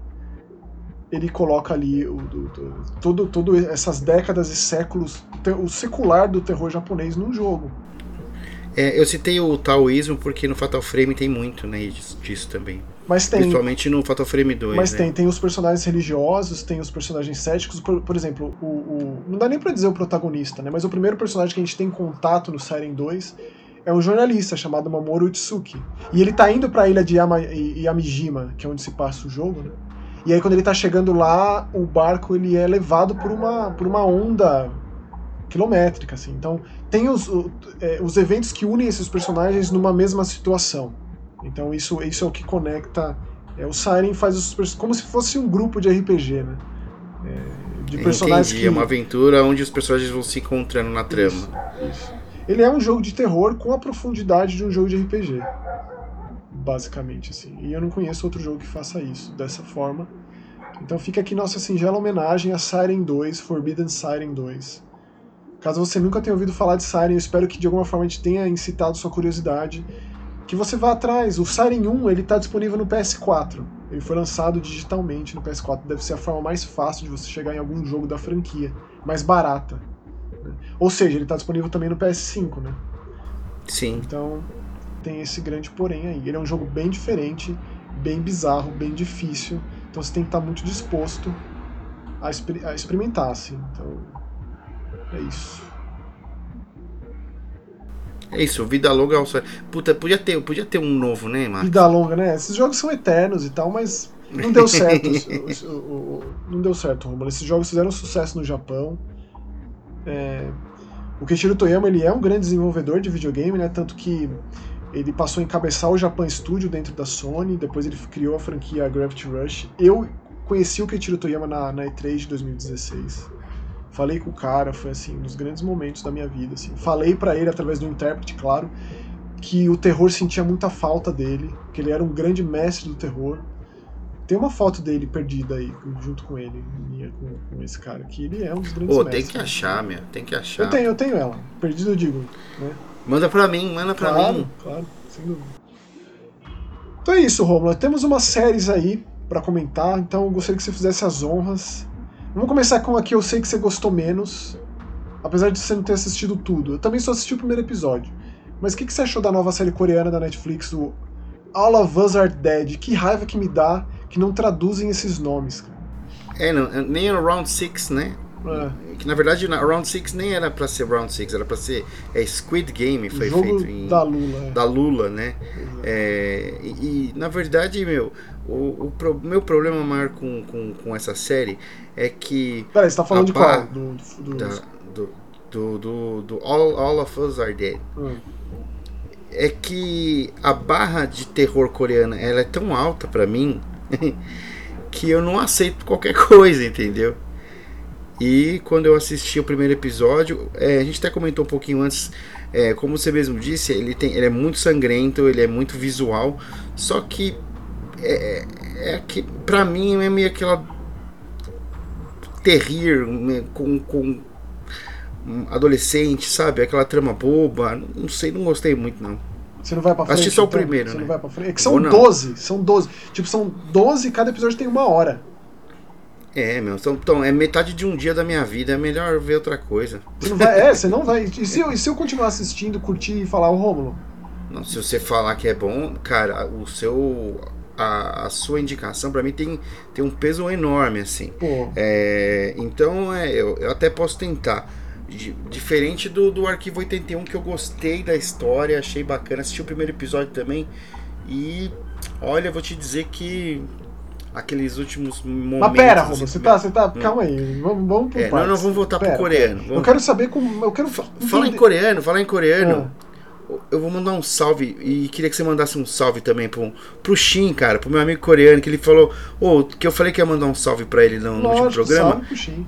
Speaker 1: ele coloca ali o, do, do, todo, todo essas décadas e séculos, o secular do terror japonês num jogo.
Speaker 2: É, eu citei o taoísmo porque no Fatal Frame tem muito né, disso, disso também.
Speaker 1: Mas tem.
Speaker 2: Principalmente no Fatal Frame 2.
Speaker 1: Mas
Speaker 2: né?
Speaker 1: tem, tem os personagens religiosos, tem os personagens céticos. Por, por exemplo, o, o, Não dá nem pra dizer o protagonista, né? Mas o primeiro personagem que a gente tem contato no Siren 2 é um jornalista chamado Mamoru Utsuki. E ele tá indo pra ilha de Yama, Yamijima, que é onde se passa o jogo, né? E aí quando ele tá chegando lá, o barco ele é levado por uma, por uma onda quilométrica, assim. Então tem os, é, os eventos que unem esses personagens numa mesma situação. Então isso, isso é o que conecta. É, o Siren faz os como se fosse um grupo de RPG, né?
Speaker 2: É, de personagens Entendi, que... é uma aventura onde os personagens vão se encontrando na trama. Isso,
Speaker 1: isso. Ele é um jogo de terror com a profundidade de um jogo de RPG. Basicamente, assim. E eu não conheço outro jogo que faça isso dessa forma. Então fica aqui nossa singela homenagem a Siren 2, Forbidden Siren 2. Caso você nunca tenha ouvido falar de Siren, eu espero que de alguma forma a gente tenha incitado sua curiosidade. Que você vá atrás. O Siren 1 ele está disponível no PS4. Ele foi lançado digitalmente no PS4. Deve ser a forma mais fácil de você chegar em algum jogo da franquia. Mais barata. Né? Ou seja, ele está disponível também no PS5, né?
Speaker 2: Sim.
Speaker 1: Então tem esse grande porém aí. Ele é um jogo bem diferente, bem bizarro, bem difícil. Então você tem que estar muito disposto a, exper a experimentar, assim. Então é isso.
Speaker 2: É isso, vida longa ao Puta, podia ter, podia ter um novo, né, Marcos?
Speaker 1: Vida longa, né? Esses jogos são eternos e tal, mas não deu certo. o, o, o, não deu certo, Romulo. Esses jogos fizeram sucesso no Japão. É, o Keiichiro Toyama ele é um grande desenvolvedor de videogame, né? Tanto que ele passou a encabeçar o Japan Studio dentro da Sony, depois ele criou a franquia Gravity Rush. Eu conheci o Keiichiro Toyama na, na E3 de 2016. Falei com o cara, foi assim, um dos grandes momentos da minha vida. Assim. Falei para ele, através do intérprete, claro, que o terror sentia muita falta dele, que ele era um grande mestre do terror. Tem uma foto dele perdida aí, junto com ele, minha, com, com esse cara, que ele é um dos grandes
Speaker 2: Pô,
Speaker 1: mestres.
Speaker 2: tem que achar, meu, tem que achar.
Speaker 1: Eu tenho, eu tenho ela. Perdida eu digo, né?
Speaker 2: Manda pra mim, manda pra
Speaker 1: claro,
Speaker 2: mim.
Speaker 1: Claro, sem dúvida. Então é isso, Romulo. Temos umas séries aí para comentar, então eu gostaria que você fizesse as honras Vamos começar com a que eu sei que você gostou menos, apesar de você não ter assistido tudo. Eu também só assisti o primeiro episódio. Mas o que, que você achou da nova série coreana da Netflix, o All of Us Are Dead? Que raiva que me dá que não traduzem esses nomes, cara.
Speaker 2: É, não, nem o Round 6, né? É. Que na verdade na Round 6 nem era pra ser Round 6, era pra ser é, Squid Game, foi feito em.
Speaker 1: Da Lula. É.
Speaker 2: Da Lula, né? É, e, e, na verdade, meu, o, o pro, meu problema maior com, com, com essa série é que.
Speaker 1: Peraí, você tá falando de qual? Do,
Speaker 2: do, da, do, do, do, do, All, All of Us Are Dead. Hum. É que a barra de terror coreana ela é tão alta para mim que eu não aceito qualquer coisa, entendeu? E quando eu assisti o primeiro episódio, é, a gente até comentou um pouquinho antes, é, como você mesmo disse, ele, tem, ele é muito sangrento, ele é muito visual, só que é, é que pra mim é meio aquela terrir né, com, com adolescente, sabe? Aquela trama boba. Não sei, não gostei muito, não.
Speaker 1: Você não vai pra frente?
Speaker 2: Assisti só o então? primeiro,
Speaker 1: Você
Speaker 2: né?
Speaker 1: não vai pra frente? É que são 12, são 12. Tipo, são 12 cada episódio tem uma hora.
Speaker 2: É, meu, então, é metade de um dia da minha vida, é melhor ver outra coisa.
Speaker 1: Você não vai, é, você não vai. E se eu, e se eu continuar assistindo, curtir e falar o Rômulo?
Speaker 2: Não, se você falar que é bom, cara, o seu a, a sua indicação para mim tem, tem um peso enorme assim. É, então é, eu, eu até posso tentar. diferente do, do Arquivo 81, que eu gostei da história, achei bacana, assisti o primeiro episódio também. E Olha, vou te dizer que aqueles últimos momentos.
Speaker 1: Mas pera, Romulo, assim, você tá, você tá. Hum. Calma aí, vamos, vamos pro
Speaker 2: é, Não, não, vamos voltar pera, pro coreano. Vamos...
Speaker 1: Eu quero saber como. Eu quero.
Speaker 2: Fala em coreano, fala em coreano. Ah. Eu vou mandar um salve e queria que você mandasse um salve também pro, pro Shin, cara, pro meu amigo coreano, que ele falou. Oh, que eu falei que ia mandar um salve pra ele no, no último programa. Salve pro Shin.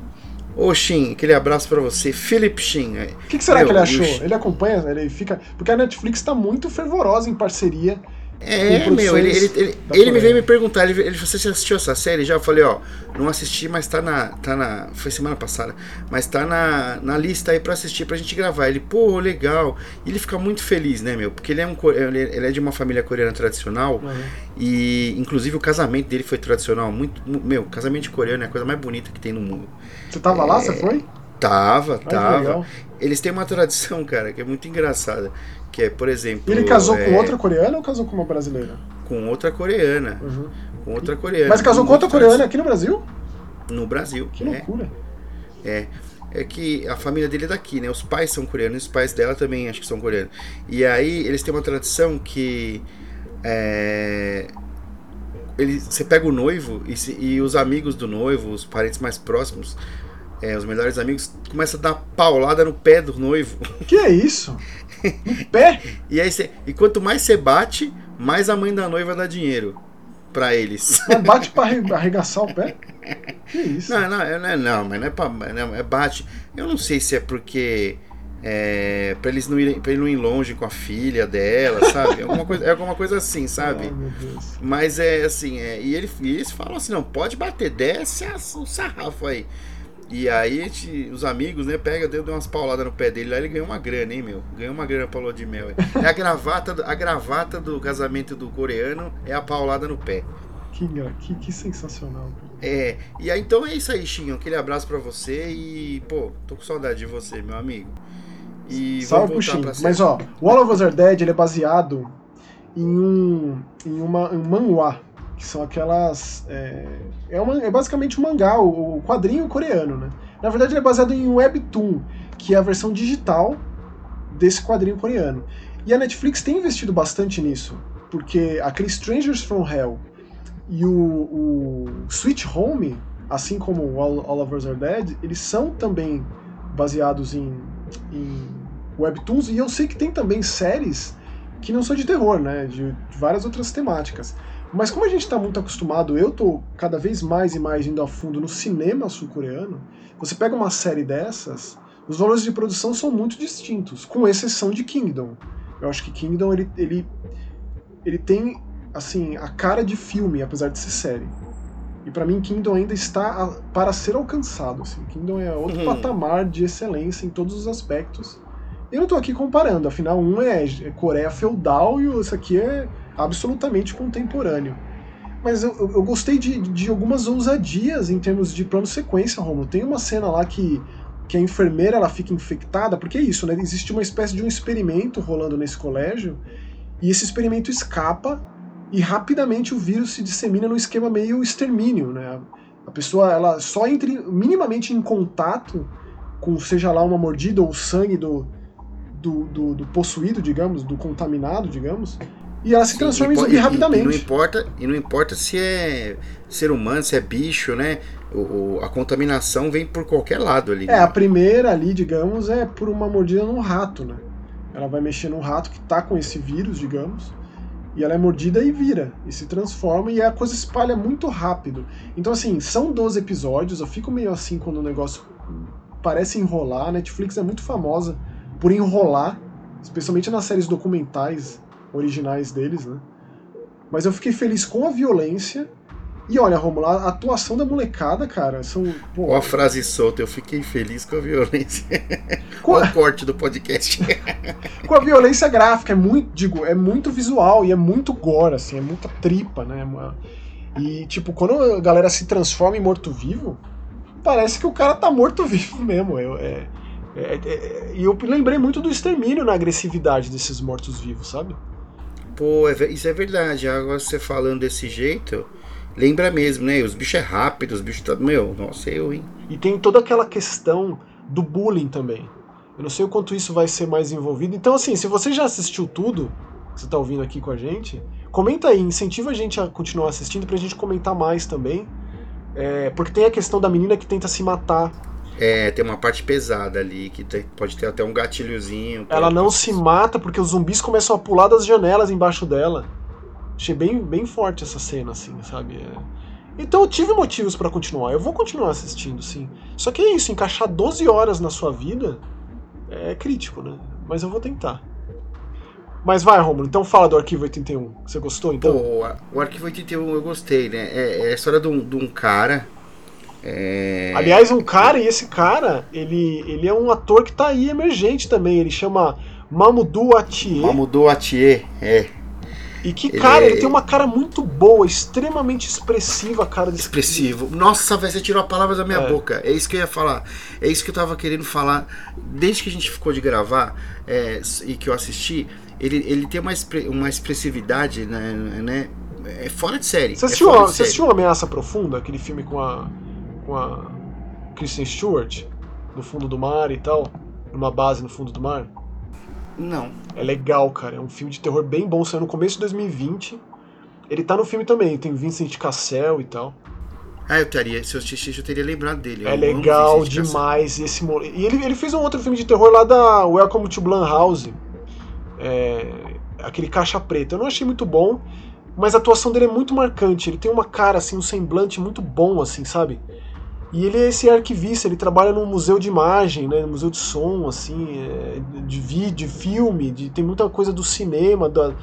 Speaker 2: Ô Shin, aquele abraço para você. Philip Shin.
Speaker 1: O que, que, será Meu, que ele achou? Ele acompanha, ele fica. Porque a Netflix tá muito fervorosa em parceria
Speaker 2: é, meu, ele, ele, ele, ele me veio me perguntar, ele, ele você assistiu essa série já? Eu falei, ó, não assisti, mas tá na. Tá na foi semana passada, mas tá na, na lista aí pra assistir, pra gente gravar. Ele, pô, legal. E ele fica muito feliz, né, meu? Porque ele é, um, ele, é de uma família coreana tradicional uhum. e, inclusive, o casamento dele foi tradicional. Muito, meu, casamento de coreano é a coisa mais bonita que tem no mundo.
Speaker 1: Você tava é, lá, você foi?
Speaker 2: Tava, Ai, tava. Eles têm uma tradição, cara, que é muito engraçada. Que é, por exemplo.
Speaker 1: Ele casou é... com outra coreana ou casou com uma brasileira?
Speaker 2: Com outra coreana. Uhum. Com outra coreana.
Speaker 1: Mas casou com outra coreana aqui no Brasil?
Speaker 2: No Brasil.
Speaker 1: Que loucura.
Speaker 2: É. É que a família dele é daqui, né? Os pais são coreanos, os pais dela também acho que são coreanos. E aí eles têm uma tradição que. É, ele, você pega o noivo e, se, e, os amigos do noivo, os parentes mais próximos, é, os melhores amigos, começam a dar paulada no pé do noivo.
Speaker 1: Que é isso? No pé?
Speaker 2: e, aí cê, e quanto mais você bate, mais a mãe da noiva dá dinheiro para eles.
Speaker 1: Mas bate pra arregaçar o pé? Que isso?
Speaker 2: Não, não, é, não, mas não é pra. Não, é bate. Eu não sei se é porque. É, pra eles não irem, pra ele não ir longe com a filha dela, sabe? É alguma coisa, é alguma coisa assim, sabe? Mas é assim, é, e, ele, e eles falam assim, não, pode bater, desce o sarrafo aí. E aí gente, os amigos, né, pega, deu, deu umas pauladas no pé dele, lá ele ganhou uma grana, hein, meu? Ganhou uma grana pra lua de mel. É a gravata, a gravata do casamento do coreano é a paulada no pé.
Speaker 1: Que, que, que sensacional.
Speaker 2: É, e aí então é isso aí, Xinho. Aquele abraço para você e, pô, tô com saudade de você, meu amigo.
Speaker 1: E Salve pro Xinho. Mas ó, o All of Us Are Dead ele é baseado em um, em uma, um manhwa que são aquelas. É, é, uma, é basicamente um mangá, o, o, quadrinho coreano, né? Na verdade, ele é baseado em Webtoon, que é a versão digital desse quadrinho coreano. E a Netflix tem investido bastante nisso, porque aquele Strangers from Hell e o, o Sweet Home, assim como All, All of Us Are Dead, eles são também baseados em, em webtoons, e eu sei que tem também séries que não são de terror, né? De várias outras temáticas. Mas como a gente está muito acostumado, eu tô cada vez mais e mais indo a fundo no cinema sul-coreano, você pega uma série dessas, os valores de produção são muito distintos, com exceção de Kingdom. Eu acho que Kingdom ele, ele, ele tem assim a cara de filme, apesar de ser série. E para mim Kingdom ainda está a, para ser alcançado. Assim. Kingdom é outro uhum. patamar de excelência em todos os aspectos. Eu não estou aqui comparando, afinal um é, é Coreia feudal e esse aqui é absolutamente contemporâneo. Mas eu, eu, gostei de, de algumas ousadias em termos de plano sequência, Romulo. Tem uma cena lá que, que a enfermeira ela fica infectada, porque é isso, né? Existe uma espécie de um experimento rolando nesse colégio, e esse experimento escapa, e rapidamente o vírus se dissemina num esquema meio extermínio, né? A pessoa ela só entra minimamente em contato com, seja lá uma mordida ou sangue do, do, do, do possuído, digamos, do contaminado, digamos, e ela se transforma Sim, em zumbi rapidamente. E,
Speaker 2: não importa, e não importa se é ser humano, se é bicho, né? O, a contaminação vem por qualquer lado ali.
Speaker 1: É, a primeira ali, digamos, é por uma mordida num rato, né? Ela vai mexer num rato que tá com esse vírus, digamos, e ela é mordida e vira, e se transforma, e a coisa espalha muito rápido. Então, assim, são 12 episódios, eu fico meio assim quando o negócio parece enrolar. A Netflix é muito famosa por enrolar, especialmente nas séries documentais originais deles, né? Mas eu fiquei feliz com a violência. E olha, Romulo, a atuação da molecada, cara, são.
Speaker 2: Pô, Ó a frase solta, eu fiquei feliz com a violência. Com a... o corte do podcast.
Speaker 1: com a violência gráfica, é muito, digo, é muito visual e é muito gore, assim, é muita tripa, né? E, tipo, quando a galera se transforma em morto-vivo, parece que o cara tá morto-vivo mesmo. Eu, é, é, é, é, e eu lembrei muito do extermínio na agressividade desses mortos-vivos, sabe?
Speaker 2: Pô, é, isso é verdade. Agora você falando desse jeito, lembra mesmo, né? Os bichos é rápido, os bichos tá. Meu, nossa, eu, hein?
Speaker 1: E tem toda aquela questão do bullying também. Eu não sei o quanto isso vai ser mais envolvido. Então, assim, se você já assistiu tudo, que você tá ouvindo aqui com a gente, comenta aí, incentiva a gente a continuar assistindo pra gente comentar mais também. É, porque tem a questão da menina que tenta se matar.
Speaker 2: É, tem uma parte pesada ali, que tem, pode ter até um gatilhozinho.
Speaker 1: Ela não se mata porque os zumbis começam a pular das janelas embaixo dela. Achei bem, bem forte essa cena, assim, sabe? É... Então eu tive motivos para continuar. Eu vou continuar assistindo, sim. Só que é isso, encaixar 12 horas na sua vida é crítico, né? Mas eu vou tentar. Mas vai, Romulo, então fala do Arquivo 81. Você gostou, então?
Speaker 2: Pô, o Arquivo 81 eu gostei, né? É, é a história de um, de um cara... É...
Speaker 1: Aliás, um cara, e esse cara, ele, ele é um ator que tá aí emergente também. Ele chama Mamoudou Atier.
Speaker 2: Mamoudou Atier, é.
Speaker 1: E que ele cara, é... ele tem uma cara muito boa, extremamente expressiva a cara desse
Speaker 2: Expressivo. Nossa, velho, você tirou a palavra da minha é. boca. É isso que eu ia falar. É isso que eu tava querendo falar. Desde que a gente ficou de gravar é, e que eu assisti, ele, ele tem uma, uma expressividade, né, né? É fora de série.
Speaker 1: Você
Speaker 2: é
Speaker 1: assistiu, é você assistiu Ameaça Profunda, aquele filme com a, com a Kristen Stewart, no fundo do mar e tal? Numa base no fundo do mar?
Speaker 2: Não.
Speaker 1: É legal, cara. É um filme de terror bem bom, saiu no começo de 2020. Ele tá no filme também, tem Vincent Cassel e tal.
Speaker 2: Ah, eu teria, se eu assistisse, eu teria lembrado dele.
Speaker 1: É eu legal demais esse E ele, ele fez um outro filme de terror lá da Welcome to Blumhouse. É, aquele caixa preta. Eu não achei muito bom, mas a atuação dele é muito marcante. Ele tem uma cara, assim, um semblante muito bom, assim, sabe? E ele é esse arquivista, ele trabalha num museu de imagem, né, museu de som, assim, é, de vídeo, de filme, de, tem muita coisa do cinema, da,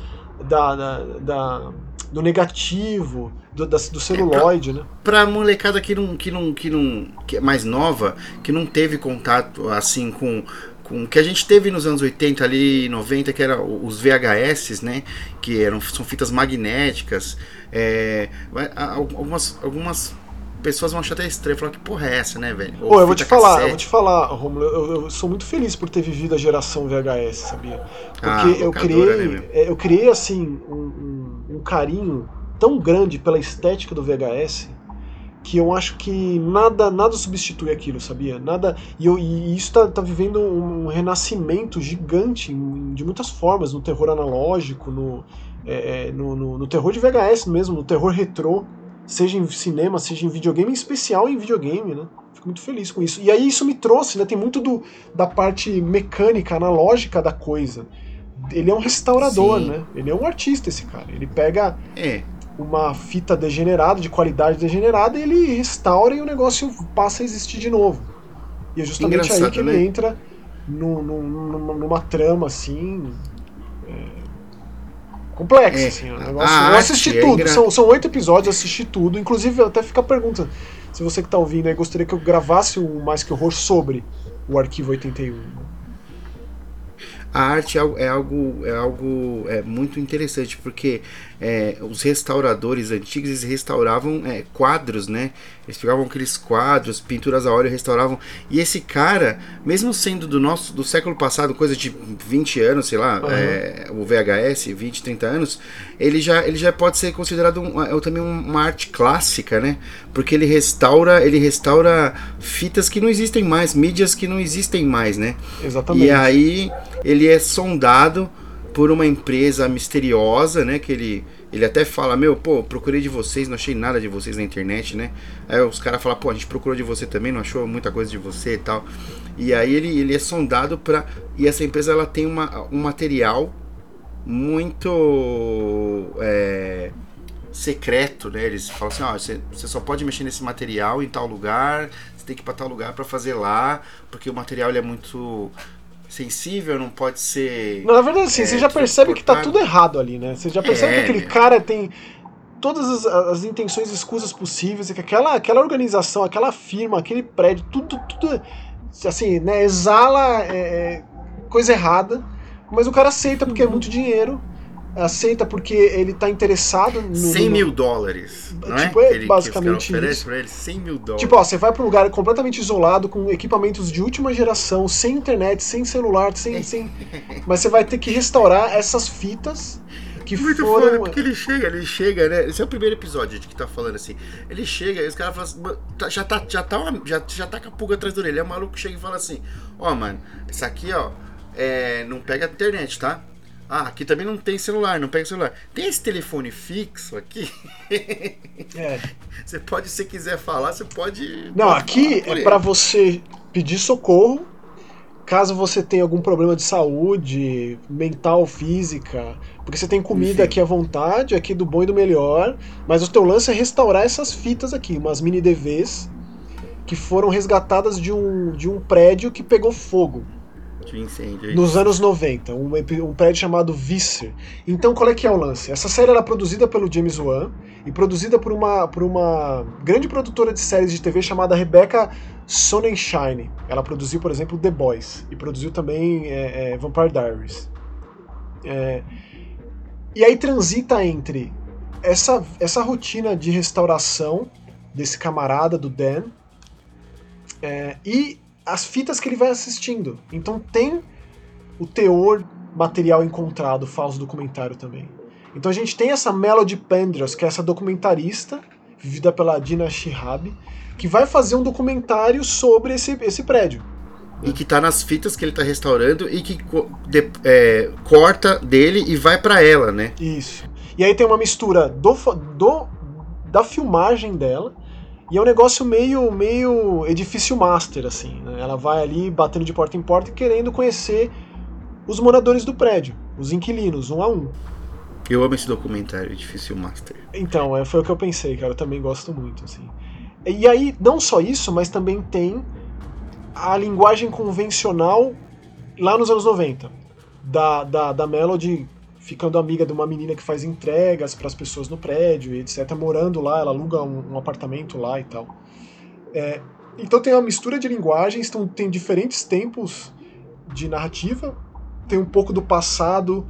Speaker 1: da, da, da do negativo, do, da, do celuloide,
Speaker 2: é
Speaker 1: pra,
Speaker 2: né? Pra molecada que não, que não, que não, que é mais nova, que não teve contato, assim, com com que a gente teve nos anos 80 ali 90 que eram os VHS né que eram são fitas magnéticas é, algumas algumas pessoas vão achar até estranho, falar que porra é essa, né, velho?
Speaker 1: Pô, eu vou te falar, cassete. eu vou te falar, Romulo, eu, eu, sou muito feliz por ter vivido a geração VHS, sabia? Porque ah, eu criei, né, é, eu criei assim um, um, um, carinho tão grande pela estética do VHS que eu acho que nada nada substitui aquilo, sabia? Nada e, eu, e isso tá, tá vivendo um renascimento gigante de muitas formas no terror analógico, no, é, é, no, no, no terror de VHS mesmo, no terror retrô seja em cinema, seja em videogame, em especial em videogame, né? Fico muito feliz com isso. E aí isso me trouxe, né? Tem muito do, da parte mecânica, analógica da coisa. Ele é um restaurador, Sim. né? Ele é um artista, esse cara. Ele pega
Speaker 2: é.
Speaker 1: uma fita degenerada, de qualidade degenerada, e ele restaura e o negócio passa a existir de novo. E é justamente aí que né? ele entra numa, numa trama assim. É, complexo, é, assim. O negócio, eu assisti é tudo, são, são oito episódios, eu assisti tudo. Inclusive, até fica a pergunta, se você que tá ouvindo aí gostaria que eu gravasse o Mais Que Horror sobre o Arquivo 81
Speaker 2: a arte é algo, é algo, é algo é muito interessante, porque é, os restauradores antigos eles restauravam é, quadros, né? Eles pegavam aqueles quadros, pinturas a óleo, restauravam. E esse cara, mesmo sendo do nosso do século passado, coisa de 20 anos, sei lá, uhum. é, o VHS, 20, 30 anos, ele já, ele já pode ser considerado um, é, também uma arte clássica, né? Porque ele restaura, ele restaura fitas que não existem mais, mídias que não existem mais, né?
Speaker 1: Exatamente.
Speaker 2: E aí ele é sondado por uma empresa misteriosa, né? Que ele, ele até fala, meu, pô, procurei de vocês, não achei nada de vocês na internet, né? Aí os caras falam, pô, a gente procurou de você também, não achou muita coisa de você e tal. E aí ele, ele é sondado para E essa empresa ela tem uma, um material muito é, secreto, né? Eles falam assim, ó, você, você só pode mexer nesse material em tal lugar, você tem que ir para tal lugar para fazer lá, porque o material ele é muito sensível, não pode ser.
Speaker 1: Não, na verdade, sim, é, você já percebe que tá tudo errado ali, né? Você já percebe é, que aquele meu. cara tem todas as, as, intenções escusas possíveis, que aquela, aquela organização, aquela firma, aquele prédio, tudo, tudo assim, né, exala é, é coisa errada, mas o cara aceita porque é muito dinheiro aceita porque ele tá interessado
Speaker 2: no. 100 mil dólares.
Speaker 1: Não tipo,
Speaker 2: é,
Speaker 1: ele, basicamente
Speaker 2: isso. Pra ele 100 mil dólares.
Speaker 1: Tipo, ó, você vai pra um lugar completamente isolado, com equipamentos de última geração, sem internet, sem celular, sem. sem... Mas você vai ter que restaurar essas fitas. Que
Speaker 2: Muito
Speaker 1: foram... foda,
Speaker 2: porque ele chega, ele chega, né? Esse é o primeiro episódio de que tá falando assim. Ele chega e os caras falam assim, tá, já, tá, já, tá uma, já, já tá com a pulga atrás da orelha. É o maluco chega e fala assim: Ó, oh, mano, isso aqui, ó, é, não pega a internet, tá? Ah, aqui também não tem celular, não pega celular. Tem esse telefone fixo aqui? É. Você pode, se quiser falar, você pode.
Speaker 1: Não, aqui é para você pedir socorro caso você tenha algum problema de saúde, mental, física, porque você tem comida Enfim. aqui à vontade, aqui do bom e do melhor, mas o teu lance é restaurar essas fitas aqui, umas mini DVs que foram resgatadas de um, de um prédio que pegou fogo.
Speaker 2: Incêndio.
Speaker 1: Nos anos 90, um, um prédio chamado Visser. Então, qual é que é o lance? Essa série era produzida pelo James Wan e produzida por uma, por uma grande produtora de séries de TV chamada Rebecca Sonnenschein. Ela produziu, por exemplo, The Boys e produziu também é, é, Vampire Diaries. É, e aí transita entre essa, essa rotina de restauração desse camarada do Dan é, e as fitas que ele vai assistindo. Então tem o teor material encontrado, falso documentário também. Então a gente tem essa Melody Pendros, que é essa documentarista, vivida pela Dina Shihab, que vai fazer um documentário sobre esse, esse prédio.
Speaker 2: E que tá nas fitas que ele tá restaurando e que de, é, corta dele e vai para ela, né?
Speaker 1: Isso. E aí tem uma mistura do, do da filmagem dela e é um negócio meio, meio edifício master, assim. Né? Ela vai ali batendo de porta em porta e querendo conhecer os moradores do prédio, os inquilinos, um a um.
Speaker 2: Eu amo esse documentário, Edifício Master.
Speaker 1: Então, é, foi o que eu pensei, cara. Eu também gosto muito, assim. E aí, não só isso, mas também tem a linguagem convencional lá nos anos 90. Da, da, da Melody ficando amiga de uma menina que faz entregas para as pessoas no prédio, etc. Morando lá, ela aluga um, um apartamento lá e tal. É, então tem uma mistura de linguagens, então tem diferentes tempos de narrativa, tem um pouco do passado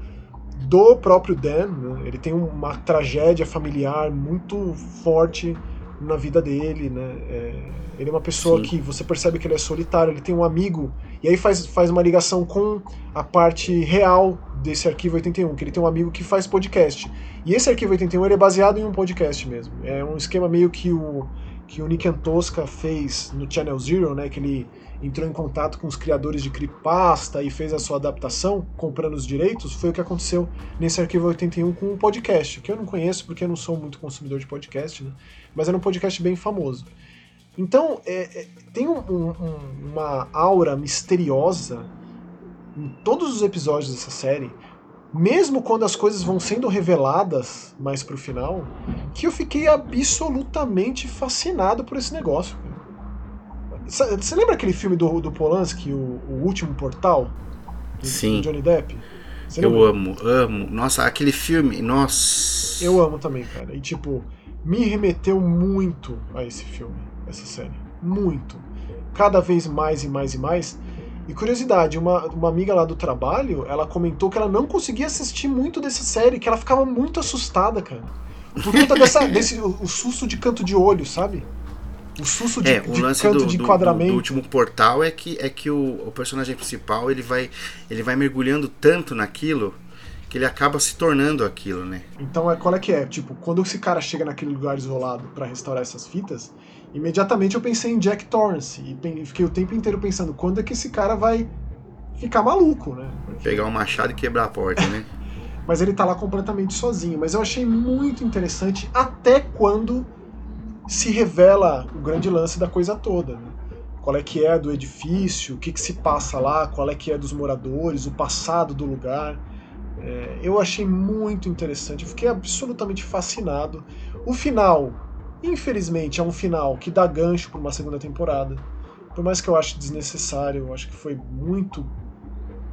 Speaker 1: do próprio Dan, né? ele tem uma tragédia familiar muito forte na vida dele, né? É, ele é uma pessoa Sim. que você percebe que ele é solitário, ele tem um amigo, e aí faz, faz uma ligação com a parte real desse Arquivo 81, que ele tem um amigo que faz podcast. E esse Arquivo 81 ele é baseado em um podcast mesmo. É um esquema meio que o, que o Nick Antosca fez no Channel Zero, né? Que ele entrou em contato com os criadores de Creepypasta e fez a sua adaptação, comprando os direitos, foi o que aconteceu nesse Arquivo 81 com um podcast, que eu não conheço porque eu não sou muito consumidor de podcast, né? Mas era um podcast bem famoso. Então, é, é, tem um, um, uma aura misteriosa em todos os episódios dessa série, mesmo quando as coisas vão sendo reveladas mais pro final, que eu fiquei absolutamente fascinado por esse negócio. Você lembra aquele filme do, do Polanski, o, o Último Portal?
Speaker 2: Do, Sim.
Speaker 1: Do Johnny Depp?
Speaker 2: eu amo, amo. Nossa, aquele filme, nossa.
Speaker 1: Eu amo também, cara. E tipo, me remeteu muito a esse filme, essa série. Muito. Cada vez mais e mais e mais. E curiosidade, uma, uma amiga lá do trabalho, ela comentou que ela não conseguia assistir muito dessa série, que ela ficava muito assustada, cara. Por conta dessa, desse o, o susto de canto de olho, sabe? O susto de,
Speaker 2: é, o
Speaker 1: de
Speaker 2: lance
Speaker 1: canto
Speaker 2: do,
Speaker 1: de enquadramento.
Speaker 2: Do, do, último portal é que, é que o, o personagem principal ele vai, ele vai mergulhando tanto naquilo que ele acaba se tornando aquilo, né?
Speaker 1: Então, é, qual é que é? Tipo, quando esse cara chega naquele lugar isolado para restaurar essas fitas, imediatamente eu pensei em Jack Torrance e fiquei o tempo inteiro pensando quando é que esse cara vai ficar maluco, né?
Speaker 2: Pegar um machado e quebrar a porta, né?
Speaker 1: mas ele tá lá completamente sozinho. Mas eu achei muito interessante até quando se revela o grande lance da coisa toda, né? Qual é que é do edifício, o que, que se passa lá, qual é que é dos moradores, o passado do lugar. É, eu achei muito interessante, eu fiquei absolutamente fascinado. O final Infelizmente, é um final que dá gancho para uma segunda temporada. Por mais que eu ache desnecessário, eu acho que foi muito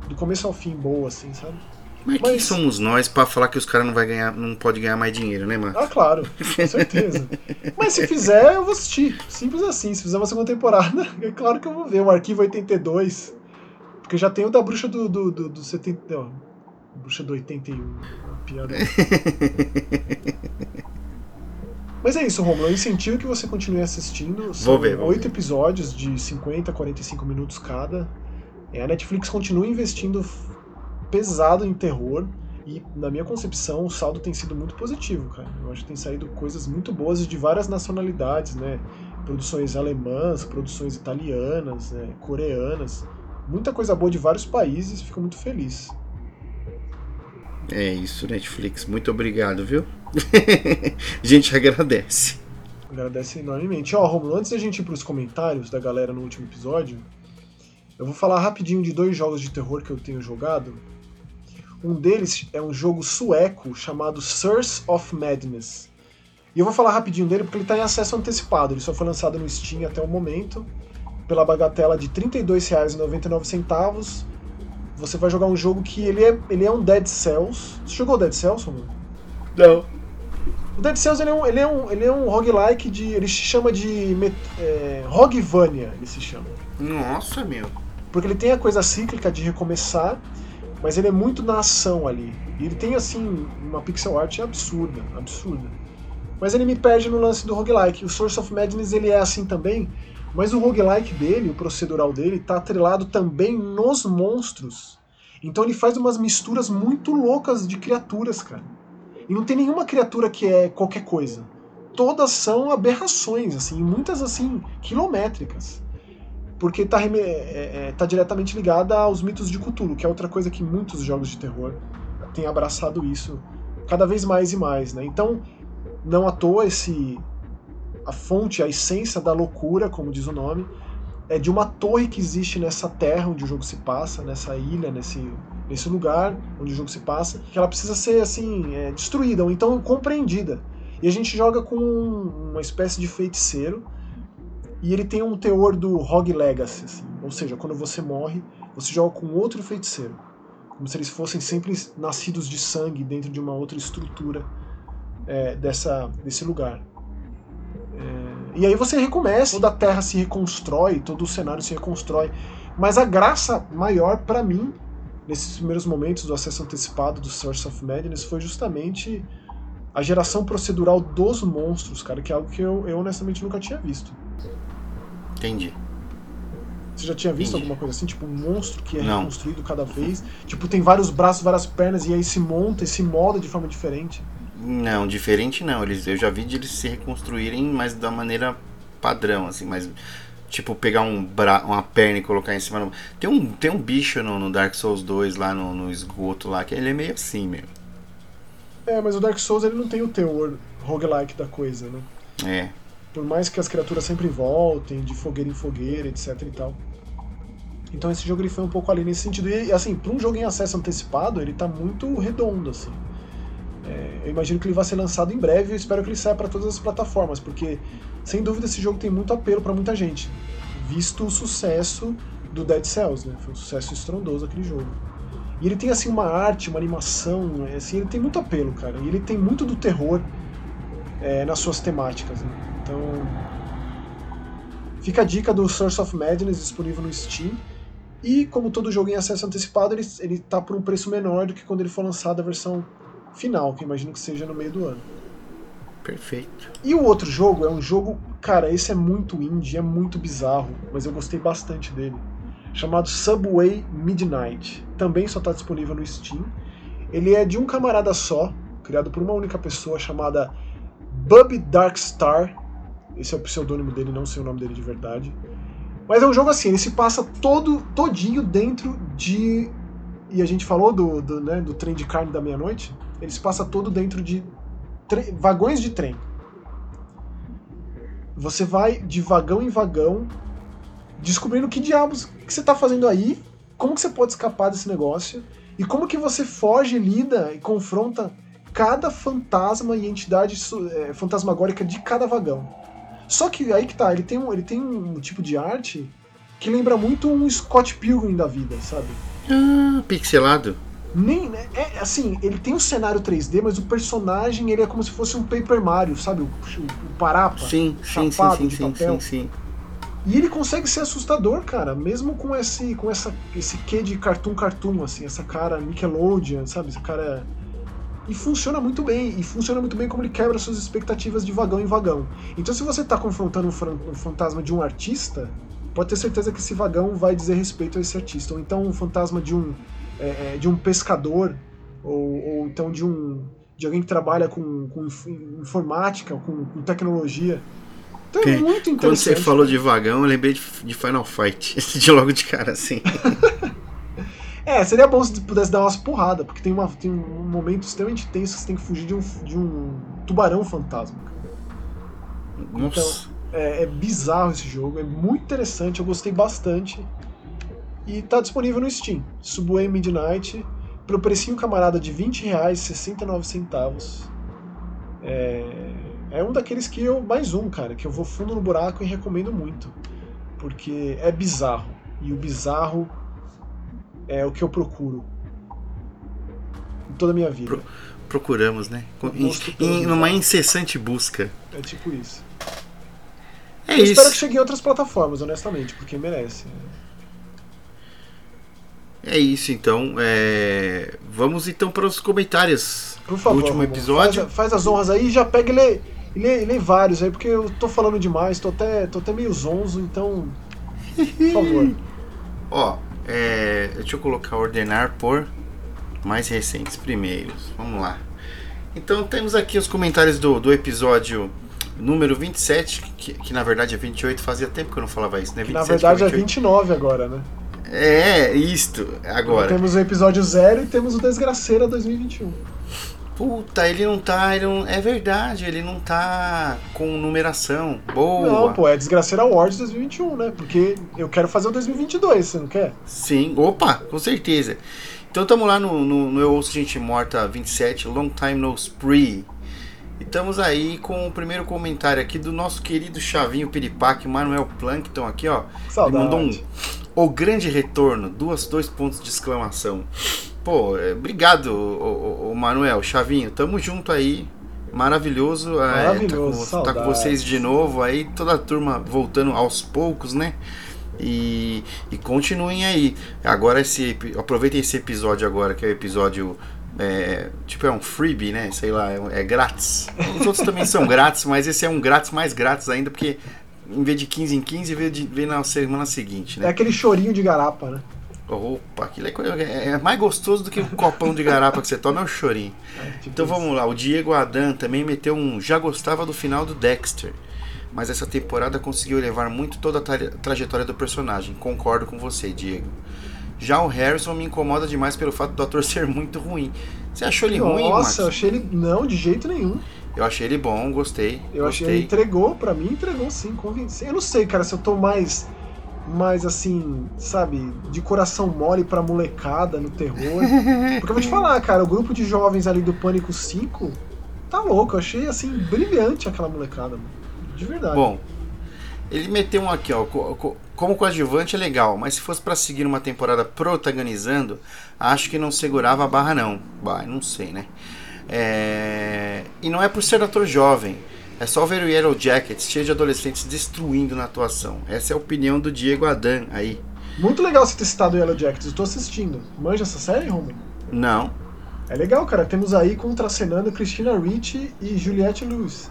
Speaker 1: do começo ao fim boa, assim, sabe?
Speaker 2: Mas, Mas... quem somos nós para falar que os caras não vai ganhar, não pode ganhar mais dinheiro, né, mano?
Speaker 1: Ah, claro, com certeza. Mas se fizer, eu vou assistir. Simples assim. Se fizer uma segunda temporada, é claro que eu vou ver. O Arquivo 82. Porque já tem o da Bruxa do, do, do, do 70. Não, Bruxa do 81. Piada. Mas é isso, Romulo. Eu incentivo que você continue assistindo. São
Speaker 2: vou ver.
Speaker 1: Oito episódios de 50, 45 minutos cada. É, a Netflix continua investindo pesado em terror. E, na minha concepção, o saldo tem sido muito positivo, cara. Eu acho que tem saído coisas muito boas de várias nacionalidades, né? Produções alemãs, produções italianas, né? coreanas. Muita coisa boa de vários países. Fico muito feliz.
Speaker 2: É isso, Netflix. Muito obrigado, viu? a gente agradece.
Speaker 1: Agradece enormemente. Ó, Romulo, antes da gente ir pros comentários da galera no último episódio, eu vou falar rapidinho de dois jogos de terror que eu tenho jogado. Um deles é um jogo sueco chamado Source of Madness. E eu vou falar rapidinho dele porque ele está em acesso antecipado. Ele só foi lançado no Steam até o momento, pela bagatela de R$ 32,99. Você vai jogar um jogo que ele é, ele é um Dead Cells. Você jogou Dead Cells, Romulo?
Speaker 2: Não.
Speaker 1: O Dead Cells ele é um, ele é um, ele é um roguelike de. Ele se chama de. É, Roguevania, ele se chama.
Speaker 2: Nossa, meu.
Speaker 1: Porque ele tem a coisa cíclica de recomeçar, mas ele é muito na ação ali. E ele tem, assim, uma pixel art absurda, absurda. Mas ele me perde no lance do roguelike. O Source of Madness ele é assim também, mas o roguelike dele, o procedural dele, tá atrelado também nos monstros. Então ele faz umas misturas muito loucas de criaturas, cara. E não tem nenhuma criatura que é qualquer coisa. Todas são aberrações, assim, muitas assim, quilométricas. Porque tá, é, é, é, tá diretamente ligada aos mitos de Cthulhu, que é outra coisa que muitos jogos de terror têm abraçado isso cada vez mais e mais, né? Então, não à toa esse a fonte, a essência da loucura, como diz o nome, é de uma torre que existe nessa terra onde o jogo se passa, nessa ilha, nesse, nesse lugar onde o jogo se passa, que ela precisa ser assim é, destruída ou então compreendida. E a gente joga com uma espécie de feiticeiro e ele tem um teor do Rogue Legacy, assim, ou seja, quando você morre, você joga com outro feiticeiro, como se eles fossem sempre nascidos de sangue dentro de uma outra estrutura é, dessa, desse lugar. E aí você recomeça, toda a Terra se reconstrói, todo o cenário se reconstrói. Mas a graça maior para mim, nesses primeiros momentos do acesso antecipado do Source of Madness, foi justamente a geração procedural dos monstros, cara, que é algo que eu, eu honestamente nunca tinha visto.
Speaker 2: Entendi.
Speaker 1: Você já tinha visto
Speaker 2: Entendi.
Speaker 1: alguma coisa assim? Tipo, um monstro que é não. reconstruído cada vez? Tipo, tem vários braços, várias pernas, e aí se monta e se molda de forma diferente?
Speaker 2: Não, diferente não. Eles, eu já vi de eles se reconstruírem, mas da maneira padrão, assim, mas tipo pegar um bra uma perna e colocar em cima. Tem um tem um bicho no, no Dark Souls 2 lá no, no, esgoto lá que ele é meio assim mesmo.
Speaker 1: É, mas o Dark Souls ele não tem o teor roguelike da coisa, né?
Speaker 2: É.
Speaker 1: Por mais que as criaturas sempre voltem de fogueira em fogueira, etc e tal. Então esse jogo ele foi um pouco ali nesse sentido. E assim, para um jogo em acesso antecipado, ele tá muito redondo assim. É, eu imagino que ele vai ser lançado em breve e espero que ele saia para todas as plataformas, porque sem dúvida esse jogo tem muito apelo para muita gente, visto o sucesso do Dead Cells, né? Foi um sucesso estrondoso aquele jogo. E ele tem assim uma arte, uma animação, é, assim, ele tem muito apelo, cara. E ele tem muito do terror é, nas suas temáticas. Né? Então, fica a dica do Source of Madness disponível no Steam. E como todo jogo em acesso antecipado, ele, ele tá por um preço menor do que quando ele for lançado a versão final, que imagino que seja no meio do ano.
Speaker 2: Perfeito.
Speaker 1: E o outro jogo é um jogo, cara, esse é muito indie, é muito bizarro, mas eu gostei bastante dele. Chamado Subway Midnight. Também só está disponível no Steam. Ele é de um camarada só, criado por uma única pessoa chamada Bub Darkstar. Esse é o pseudônimo dele, não sei o nome dele de verdade. Mas é um jogo assim, ele se passa todo todinho dentro de e a gente falou do, do, né, do trem de carne da meia-noite, ele se passa todo dentro de vagões de trem. Você vai de vagão em vagão, descobrindo que diabos que você está fazendo aí, como que você pode escapar desse negócio, e como que você foge, lida e confronta cada fantasma e entidade é, fantasmagórica de cada vagão. Só que aí que tá, ele tem um, ele tem um tipo de arte que lembra muito um Scott Pilgrim da vida, sabe?
Speaker 2: Ah, pixelado.
Speaker 1: Nem, né, é assim, ele tem um cenário 3D, mas o personagem ele é como se fosse um Paper Mario, sabe? O, o, o Parapa.
Speaker 2: Sim, sim, sim, sim, sim, sim, sim.
Speaker 1: E ele consegue ser assustador, cara, mesmo com esse com essa esse quê de cartoon cartoon assim, essa cara Nickelodeon, sabe? Esse cara e funciona muito bem, e funciona muito bem como ele quebra suas expectativas de vagão em vagão. Então se você está confrontando um, um fantasma de um artista, pode ter certeza que esse vagão vai dizer respeito a esse artista. Ou então um fantasma de um, é, é, de um pescador, ou, ou, então de um de alguém que trabalha com, com informática, com, com tecnologia. Então é muito interessante.
Speaker 2: Quando você falou de vagão, eu lembrei de, de Final Fight, de logo de cara, assim.
Speaker 1: É, seria bom se pudesse dar umas porradas, porque tem, uma, tem um momento extremamente tenso que você tem que fugir de um, de um tubarão fantasma. Nossa. Então, é, é, bizarro esse jogo, é muito interessante, eu gostei bastante. E tá disponível no Steam. Subway Midnight, pelo precinho camarada de 20 reais, 69 centavos. É, é um daqueles que eu. Mais um, cara, que eu vou fundo no buraco e recomendo muito. Porque é bizarro. E o bizarro é o que eu procuro. Em toda a minha vida. Pro,
Speaker 2: procuramos, né? Em, em numa incessante busca.
Speaker 1: É tipo isso.
Speaker 2: É
Speaker 1: eu
Speaker 2: isso.
Speaker 1: espero que chegue em outras plataformas, honestamente, porque merece.
Speaker 2: É isso, então. É... Vamos então para os comentários
Speaker 1: Por favor,
Speaker 2: do último episódio.
Speaker 1: Faz, faz, as honras aí e já pega e lê, lê, lê, vários aí, porque eu tô falando demais, tô até, tô até meio zonzo, então. Por favor.
Speaker 2: Ó, é... deixa eu colocar ordenar por mais recentes primeiros. Vamos lá. Então temos aqui os comentários do, do episódio número 27, que, que na verdade é 28, fazia tempo que eu não falava isso, né? 27,
Speaker 1: na verdade é 29 agora, né?
Speaker 2: É, isto, agora.
Speaker 1: temos o episódio 0 e temos o Desgraceira 2021.
Speaker 2: Puta, ele não tá. Ele não, é verdade, ele não tá com numeração. Boa.
Speaker 1: Não, pô, é Desgraceira Awards 2021, né? Porque eu quero fazer o 2022, você não quer?
Speaker 2: Sim, opa, com certeza. Então estamos lá no, no, no Eu Ouço Gente Morta 27, Long Time No Spree. E estamos aí com o primeiro comentário aqui do nosso querido Chavinho Piripaque, Manuel Plankton aqui, ó.
Speaker 1: Saudade.
Speaker 2: Ele mandou um O Grande Retorno, duas, dois pontos de exclamação. Pô, é, obrigado, o, o, Manuel, Chavinho, tamo junto aí. Maravilhoso,
Speaker 1: Maravilhoso
Speaker 2: é, tá, com, tá, com, vocês de novo aí, toda a turma voltando aos poucos, né? E, e continuem aí. Agora esse aproveitem esse episódio agora, que é o episódio é, tipo, é um freebie, né? Sei lá, é, é, grátis. Os outros também são grátis, mas esse é um grátis mais grátis ainda, porque em vez de 15 em 15, vem, de, na semana seguinte, né?
Speaker 1: É aquele chorinho de garapa, né?
Speaker 2: Opa, aquilo é, é, é mais gostoso do que o copão de garapa que você toma, é o chorinho. É, tipo então isso. vamos lá, o Diego Adan também meteu um. Já gostava do final do Dexter, mas essa temporada conseguiu elevar muito toda a tra trajetória do personagem. Concordo com você, Diego. Já o Harrison me incomoda demais pelo fato do ator ser muito ruim. Você achou ele
Speaker 1: Nossa,
Speaker 2: ruim,
Speaker 1: Nossa, eu achei ele. Não, de jeito nenhum.
Speaker 2: Eu achei ele bom, gostei.
Speaker 1: Eu
Speaker 2: gostei.
Speaker 1: achei ele entregou, para mim entregou sim, convenceu. Eu não sei, cara, se eu tô mais. Mais assim, sabe, de coração mole pra molecada no terror. Porque eu vou te falar, cara, o grupo de jovens ali do Pânico 5 tá louco. Eu achei assim, brilhante aquela molecada, mano. De verdade.
Speaker 2: Bom, ele meteu um aqui, ó. Como coadjuvante é legal, mas se fosse para seguir uma temporada protagonizando, acho que não segurava a barra não. Bah, não sei, né? É... E não é por ser ator jovem. É só ver o Yellow Jackets cheio de adolescentes destruindo na atuação. Essa é a opinião do Diego Adan aí.
Speaker 1: Muito legal você ter citado o Yellow Jackets. Eu tô assistindo. Manja essa série, Romulo?
Speaker 2: Não.
Speaker 1: É legal, cara. Temos aí contracenando Christina Ricci e Juliette Lewis.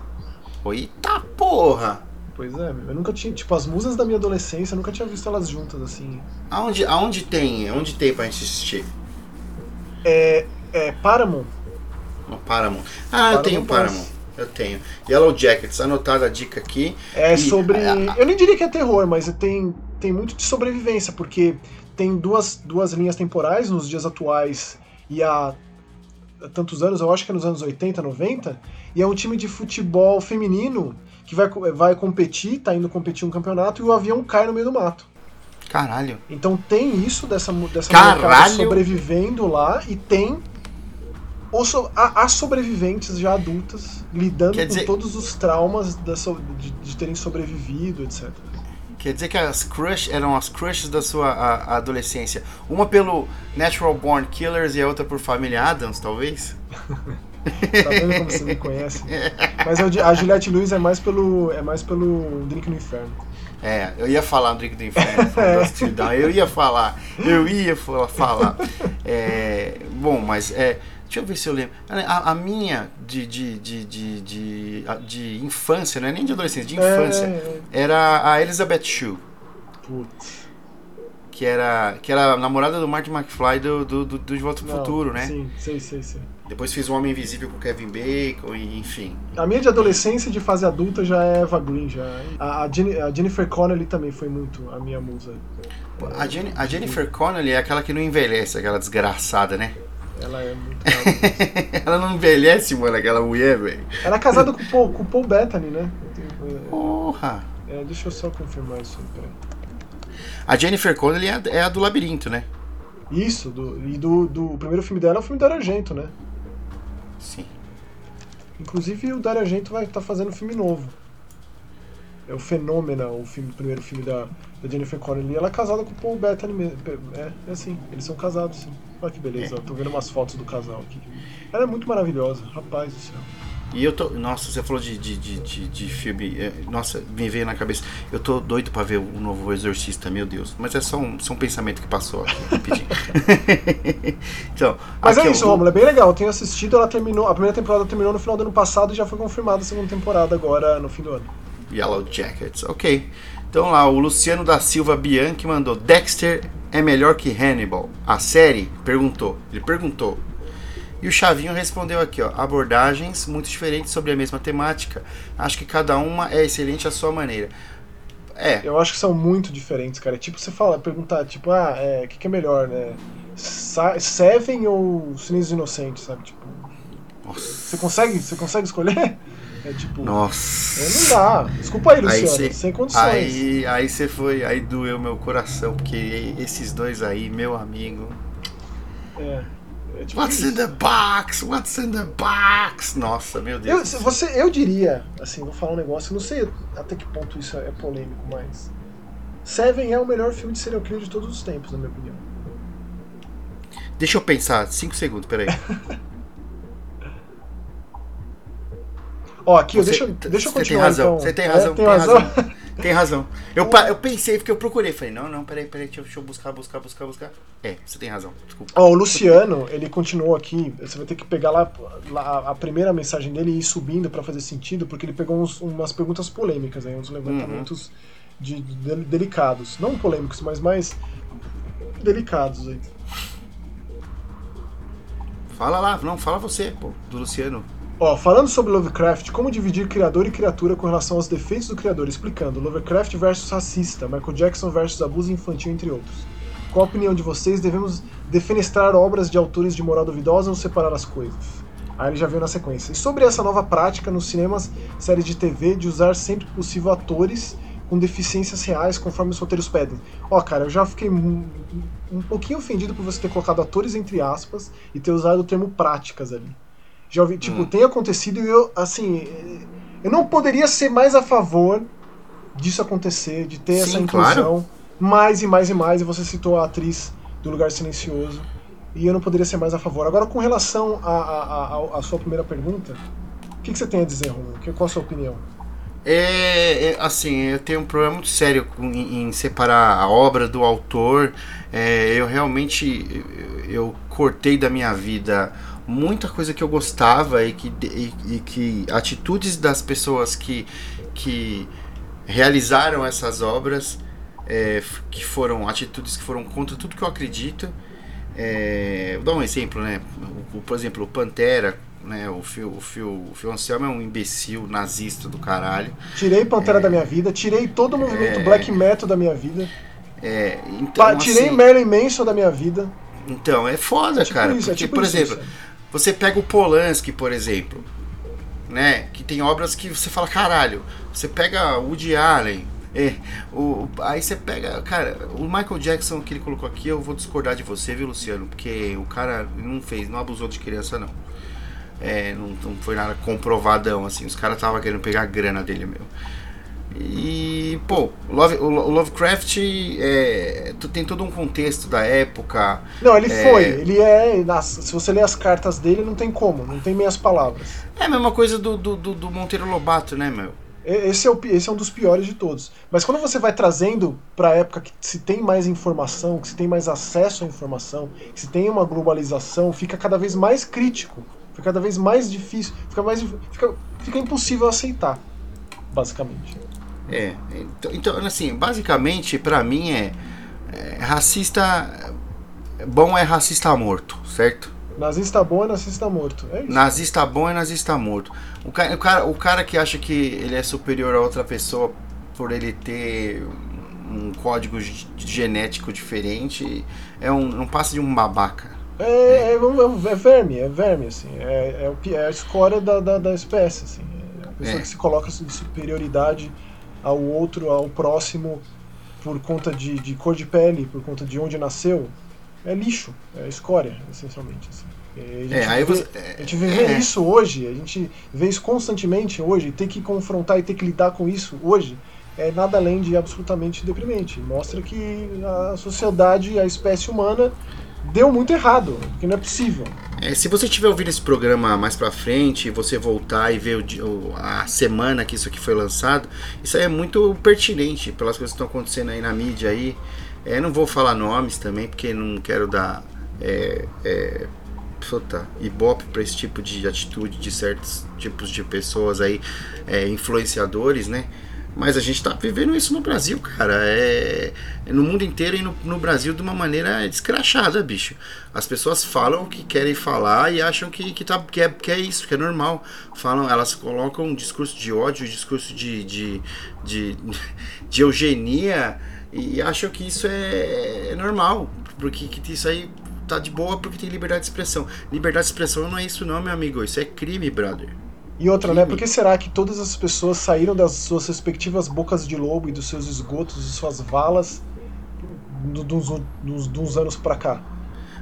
Speaker 2: Eita porra!
Speaker 1: Pois é, eu nunca tinha, tipo, as musas da minha adolescência, eu nunca tinha visto elas juntas, assim.
Speaker 2: Aonde, aonde tem, onde tem pra gente assistir?
Speaker 1: É, é Paramount.
Speaker 2: No Paramount. Ah, Paramount eu tenho Paramount. Eu tenho. Yellow Jackets, anotada a dica aqui.
Speaker 1: É e, sobre. Eu nem diria que é terror, mas tem, tem muito de sobrevivência, porque tem duas, duas linhas temporais nos dias atuais e há tantos anos, eu acho que é nos anos 80, 90, e é um time de futebol feminino que vai, vai competir, tá indo competir um campeonato e o avião cai no meio do mato.
Speaker 2: Caralho.
Speaker 1: Então tem isso dessa, dessa sobrevivendo lá e tem os, as sobreviventes já adultas lidando Quer com dizer... todos os traumas dessa, de, de, terem sobrevivido, etc.
Speaker 2: Quer dizer que as crush eram as crushes da sua a, a adolescência. Uma pelo Natural Born Killers e a outra por Family Adams, talvez?
Speaker 1: tá vendo como você me conhece? Mas a Juliette Lewis é mais pelo, é mais pelo Drink no Inferno.
Speaker 2: É, eu ia falar Drink do Inferno, é. eu ia falar, eu ia falar. É, bom, mas é, deixa eu ver se eu lembro. A, a minha de, de, de, de, de, de, infância, não é nem de adolescência, de infância, é, era a Elizabeth Shue.
Speaker 1: Putz
Speaker 2: que era, que era a namorada do Martin McFly do, do, do, do De Volta pro Não, Futuro, né?
Speaker 1: Sim, sei, sei, sei.
Speaker 2: Depois fiz o Homem Invisível com o Kevin Bacon, e, enfim.
Speaker 1: A minha de adolescência e de fase adulta já é Eva Green, já. A, a, Jenny, a Jennifer Connelly também foi muito a minha musa.
Speaker 2: A, Jenny, a Jennifer Connelly é aquela que não envelhece, aquela desgraçada, né?
Speaker 1: Ela é muito.
Speaker 2: ela não envelhece, mano, aquela mulher, velho.
Speaker 1: Ela é casada com o Paul, com o Paul Bettany, né?
Speaker 2: Porra!
Speaker 1: É, deixa eu só confirmar isso aí, peraí.
Speaker 2: A Jennifer Connelly é a, é a do Labirinto, né?
Speaker 1: Isso, do, e do, do o primeiro filme dela é o filme do Argento, né?
Speaker 2: Sim.
Speaker 1: Inclusive o Dario Argento vai estar tá fazendo um filme novo. É o Fenômeno, o, filme, o primeiro filme da, da Jennifer Connelly. Ela é casada com o Paul Bettany mesmo. É, é assim, eles são casados, sim. Olha que beleza, é. tô vendo umas fotos do casal aqui. Ela é muito maravilhosa, rapaz do céu.
Speaker 2: E eu tô. Nossa, você falou de, de, de, de, de filme. É, nossa, me veio na cabeça. Eu tô doido pra ver o novo Exorcista, meu Deus. Mas é só um, só um pensamento que passou aqui, rapidinho.
Speaker 1: então, Mas é isso, Romulo, é bem legal. Eu tenho assistido, ela terminou. A primeira temporada terminou no final do ano passado e já foi confirmada a segunda temporada agora no fim do ano.
Speaker 2: Yellow Jackets, ok. Então lá, o Luciano da Silva Bianchi mandou: Dexter é melhor que Hannibal. A série perguntou. Ele perguntou: e o Chavinho respondeu aqui, ó, abordagens muito diferentes sobre a mesma temática. Acho que cada uma é excelente à sua maneira. É.
Speaker 1: Eu acho que são muito diferentes, cara. Tipo, você fala, perguntar, tipo, ah, o é, que, que, é melhor, né? Seven ou Silêncio Inocente, sabe? Tipo. Nossa. Você consegue, você consegue escolher? É tipo.
Speaker 2: Nossa.
Speaker 1: É, não dá. Desculpa aí, Luciano. Aí cê, sem condições.
Speaker 2: Aí, aí você foi. Aí doeu meu coração, porque esses dois aí, meu amigo.
Speaker 1: É.
Speaker 2: É tipo What's isso. in the box? What's in the box? Nossa, meu Deus.
Speaker 1: Eu, você, eu diria, assim, vou falar um negócio, não sei até que ponto isso é polêmico, mas. Seven é o melhor filme de serial killer de todos os tempos, na minha opinião.
Speaker 2: Deixa eu pensar, 5 segundos, peraí.
Speaker 1: Ó, aqui, você, deixa, deixa eu continuar. Você tem
Speaker 2: razão,
Speaker 1: então.
Speaker 2: você tem razão, é, tem, tem razão. razão. Tem razão. Eu, eu pensei, porque eu procurei. Falei, não, não, peraí, peraí, deixa eu buscar, buscar, buscar, buscar. É, você tem razão, desculpa.
Speaker 1: Ó, o Luciano, ele continuou aqui. Você vai ter que pegar lá, lá a primeira mensagem dele e ir subindo para fazer sentido, porque ele pegou uns, umas perguntas polêmicas aí, uns levantamentos uhum. de, de, delicados. Não polêmicos, mas mais delicados aí.
Speaker 2: Fala lá, não, fala você, pô, do Luciano.
Speaker 1: Ó, falando sobre Lovecraft, como dividir criador e criatura com relação aos defeitos do criador, explicando Lovecraft versus racista, Michael Jackson versus abuso infantil, entre outros. Qual a opinião de vocês? Devemos defenestrar obras de autores de moral duvidosa ou separar as coisas? Aí ele já veio na sequência. E sobre essa nova prática nos cinemas, séries de TV, de usar sempre possível atores com deficiências reais, conforme os roteiros pedem. Ó, cara, eu já fiquei um pouquinho ofendido por você ter colocado atores entre aspas e ter usado o termo práticas ali. Já ouvi, tipo, hum. tem acontecido e eu, assim, eu não poderia ser mais a favor disso acontecer, de ter Sim, essa inclusão claro. mais e mais e mais. E você citou a atriz do Lugar Silencioso. E eu não poderia ser mais a favor. Agora, com relação à sua primeira pergunta, o que, que, você tem a dizer, Romulo? Qual a sua opinião?
Speaker 2: É, é, assim, eu tenho um problema muito sério em, em separar a obra do autor. É, eu realmente eu, eu cortei da minha vida muita coisa que eu gostava e que, e, e que atitudes das pessoas que, que realizaram essas obras é, que foram atitudes que foram contra tudo que eu acredito. É, vou dar um exemplo, né? O, por exemplo, o Pantera, né? O Phil, o Phil, o Phil Anselmo é um imbecil nazista do caralho.
Speaker 1: Tirei Pantera é, da minha vida, tirei todo o movimento é, black metal da minha vida.
Speaker 2: É, então,
Speaker 1: tirei assim, Marilyn Manson da minha vida.
Speaker 2: Então, é foda, é tipo cara. Isso, é porque, tipo por exemplo, isso. Você pega o Polanski, por exemplo, né? Que tem obras que você fala, caralho. Você pega o Woody Allen, é, o, aí você pega, cara, o Michael Jackson que ele colocou aqui, eu vou discordar de você, viu, Luciano? Porque o cara não fez, não abusou de criança, não. É, não, não foi nada comprovadão, assim. Os caras estavam querendo pegar a grana dele, meu. E, pô, Love, o Lovecraft é, tem todo um contexto da época.
Speaker 1: Não, ele é... foi. Ele é. Se você ler as cartas dele, não tem como, não tem meias palavras.
Speaker 2: É a mesma coisa do, do, do Monteiro Lobato, né, meu?
Speaker 1: Esse é, o, esse é um dos piores de todos. Mas quando você vai trazendo para a época que se tem mais informação, que se tem mais acesso à informação, que se tem uma globalização, fica cada vez mais crítico, fica cada vez mais difícil, fica, mais, fica, fica impossível aceitar, basicamente.
Speaker 2: É, então, então assim, basicamente para mim é, É, racista. Bom é racista morto, certo?
Speaker 1: Nazista bom é nazista morto. É isso.
Speaker 2: Nazista bom é nazista morto. O cara, o, cara, o cara que acha que ele é superior a outra pessoa por ele ter um código genético diferente é um, não passa de um babaca.
Speaker 1: É, é, é, é verme, é verme, assim. É, é, é a escória da, da, da espécie, assim. É a pessoa é. que se coloca de superioridade ao outro, ao próximo, por conta de, de cor de pele, por conta de onde nasceu é lixo, é escória, essencialmente. Assim. A gente, é, vê, você, a gente vê é. isso hoje, a gente vê isso constantemente hoje, ter que confrontar e ter que lidar com isso hoje é nada além de absolutamente deprimente. Mostra que a sociedade, a espécie humana deu muito errado, que não é possível.
Speaker 2: É, se você estiver ouvindo esse programa mais pra frente, você voltar e ver o, a semana que isso aqui foi lançado, isso aí é muito pertinente pelas coisas que estão acontecendo aí na mídia aí. É, não vou falar nomes também, porque não quero dar é, é, puta, ibope para esse tipo de atitude de certos tipos de pessoas aí, é, influenciadores, né? Mas a gente está vivendo isso no Brasil, cara. É, é, no mundo inteiro e no, no, Brasil de uma maneira descrachada, bicho. As pessoas falam o que querem falar e acham que, que, tá, que, é, que é isso, que é normal. Falam, elas colocam um discurso de ódio, um discurso de, de, de, de eugenia e acham que isso é, é normal, porque que isso aí tá de boa porque tem liberdade de expressão. Liberdade de expressão não é isso não, meu amigo, isso é crime, brother.
Speaker 1: E outra, né? Por que será que todas as pessoas saíram das suas respectivas bocas de lobo e dos seus esgotos e suas valas dos, uns anos pra cá?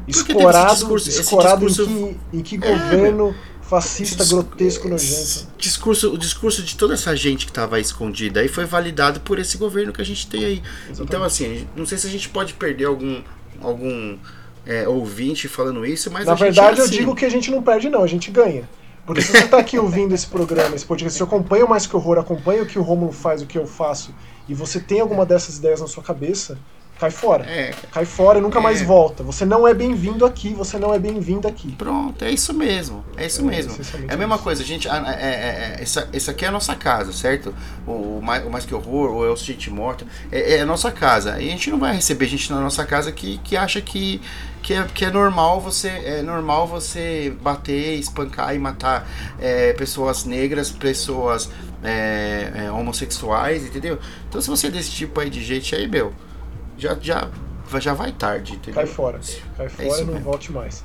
Speaker 1: Escorado, discurso, escorado discurso, em que, em que é, governo fascista, grotesco, nojento.
Speaker 2: Discurso, o discurso de toda essa gente que estava escondida aí foi validado por esse governo que a gente tem aí. Exatamente. Então, assim, não sei se a gente pode perder algum, algum é, ouvinte falando isso, mas
Speaker 1: Na verdade, é assim. eu digo que a gente não perde, não, a gente ganha. Porque se você está aqui ouvindo esse programa, esse podcast, você acompanha o Mais Que Horror, acompanha o que o Romulo faz, o que eu faço, e você tem alguma dessas ideias na sua cabeça, Cai fora. É. Cai fora e nunca é. mais volta. Você não é bem-vindo aqui, você não é bem-vindo aqui.
Speaker 2: Pronto, é isso mesmo. É isso é, mesmo. É a mesma isso. coisa, gente. É, é, é, essa, essa aqui é a nossa casa, certo? O, o, mais, o mais que horror, ou é o Gente Morta, é, é, a nossa casa. E a gente não vai receber gente na nossa casa que, que acha que, que, é, que é normal você é normal você bater, espancar e matar é, pessoas negras, pessoas é, é, homossexuais, entendeu? Então se você é desse tipo aí de gente aí, meu já, já, já vai tarde, entendeu?
Speaker 1: Cai fora. Cai é fora é e não mesmo. volte mais.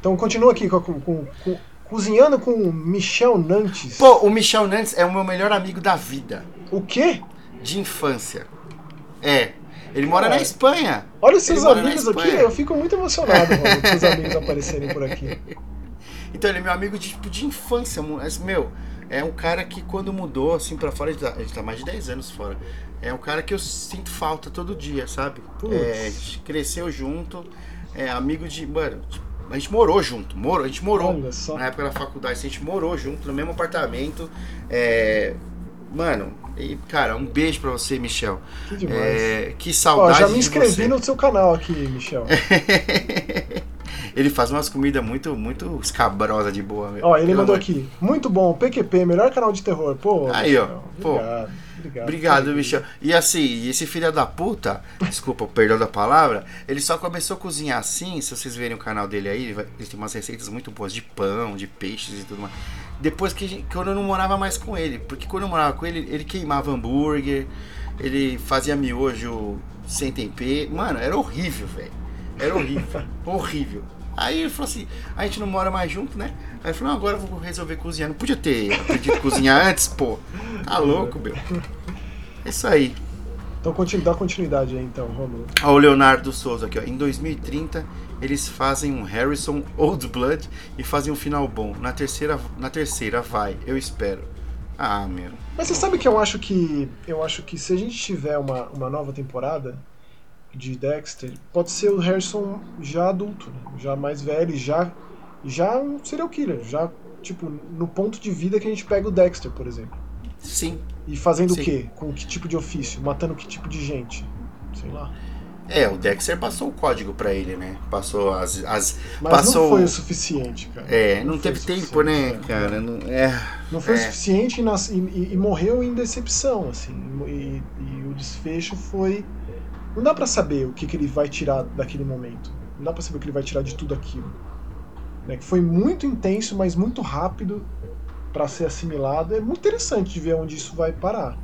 Speaker 1: Então continua aqui com, com, com, cozinhando com o Michel Nantes.
Speaker 2: Pô, o Michel Nantes é o meu melhor amigo da vida.
Speaker 1: O quê?
Speaker 2: De infância. É. Ele mora na Espanha.
Speaker 1: Olha os seus amigos aqui, eu fico muito emocionado com seus amigos aparecerem por aqui.
Speaker 2: Então ele é meu amigo de, tipo, de infância, meu. É um cara que quando mudou assim para fora, ele tá, ele tá mais de 10 anos fora é um cara que eu sinto falta todo dia, sabe? É, cresceu junto, é amigo de. Mano, a gente morou junto, morou, a gente morou na época da faculdade, a gente morou junto no mesmo apartamento. É, mano, e, cara, um beijo pra você, Michel.
Speaker 1: Que demais. É,
Speaker 2: que saudade. Ó,
Speaker 1: já me inscrevi no seu canal aqui, Michel.
Speaker 2: ele faz umas comidas muito, muito escabrosa de boa.
Speaker 1: Meu. Ó, ele mandou aqui. Muito bom, PQP, melhor canal de terror. Pô,
Speaker 2: aí, Michel, ó. Pô, obrigado. Obrigado. Michel. E assim, esse filho da puta, desculpa o perdão da palavra, ele só começou a cozinhar assim. Se vocês verem o canal dele aí, ele, vai, ele tem umas receitas muito boas de pão, de peixes e tudo mais. Depois que quando eu não morava mais com ele, porque quando eu morava com ele, ele queimava hambúrguer, ele fazia miojo sem tempero. Mano, era horrível, velho. Era horrível. horrível. Aí ele falou assim: a gente não mora mais junto, né? Aí ele falou: não, agora eu vou resolver cozinhar. Não podia ter aprendido a cozinhar antes, pô. Tá louco, meu. É isso aí.
Speaker 1: Então continu, dá continuidade aí então, vamos.
Speaker 2: Olha o Leonardo Souza aqui, ó. Em 2030 eles fazem um Harrison Old Blood e fazem um final bom. Na terceira, na terceira vai, eu espero. Ah, meu.
Speaker 1: Mas você sabe que eu acho que eu acho que se a gente tiver uma, uma nova temporada, de Dexter pode ser o Harrison já adulto, né? já mais velho, já já um serial killer, já tipo no ponto de vida que a gente pega o Dexter, por exemplo.
Speaker 2: Sim.
Speaker 1: E fazendo
Speaker 2: Sim.
Speaker 1: o quê? Com que tipo de ofício? Matando que tipo de gente? Sei lá.
Speaker 2: É, o Dexter passou o código para ele, né? Passou as. as
Speaker 1: Mas
Speaker 2: passou...
Speaker 1: não foi o suficiente, cara.
Speaker 2: É, não, não teve tempo, né, cara? Não, é,
Speaker 1: não foi
Speaker 2: é.
Speaker 1: o suficiente e, e, e, morreu em decepção, assim. E, e o desfecho foi não dá para saber o que, que ele vai tirar daquele momento. Não dá para saber o que ele vai tirar de tudo aquilo. Né? Que foi muito intenso, mas muito rápido para ser assimilado. É muito interessante de ver onde isso vai parar.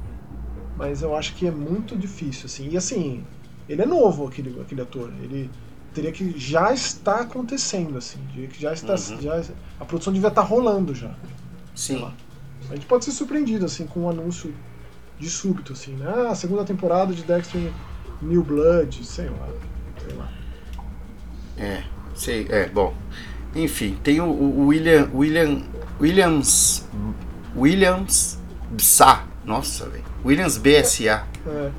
Speaker 1: Mas eu acho que é muito difícil, assim. E assim, ele é novo, aquele, aquele ator. Ele teria que já está acontecendo, assim. Que já está, uhum. já, a produção devia estar rolando já.
Speaker 2: Sim.
Speaker 1: A gente pode ser surpreendido, assim, com um anúncio de súbito, assim, né? Ah, segunda temporada de Dexter New Blood, sei lá. Sei lá.
Speaker 2: É, sei, é, bom. Enfim, tem o, o William, William, Williams, Williams Bsa, nossa, velho. Williams BSA.
Speaker 1: É.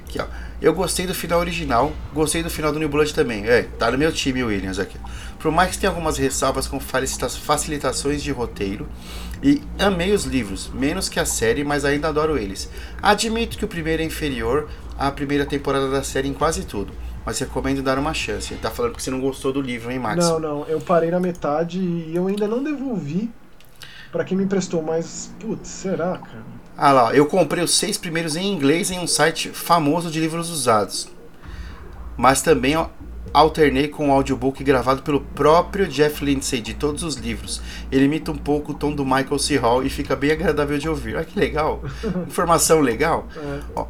Speaker 2: Aqui, ó. Eu gostei do final original, gostei do final do New Blood também. É, tá no meu time, Williams, aqui. Por mais que tenha algumas ressalvas com facilitações de roteiro, e amei os livros, menos que a série, mas ainda adoro eles. Admito que o primeiro é inferior à primeira temporada da série em quase tudo, mas recomendo dar uma chance. Ele tá falando que você não gostou do livro, hein, Max?
Speaker 1: Não, não, eu parei na metade e eu ainda não devolvi para quem me emprestou, mas, putz, será, cara?
Speaker 2: Ah lá, eu comprei os seis primeiros em inglês em um site famoso de livros usados. Mas também alternei com o audiobook gravado pelo próprio Jeff Lindsay de todos os livros. Ele imita um pouco o tom do Michael C. Hall e fica bem agradável de ouvir. Olha que legal! Informação legal. É. Ó,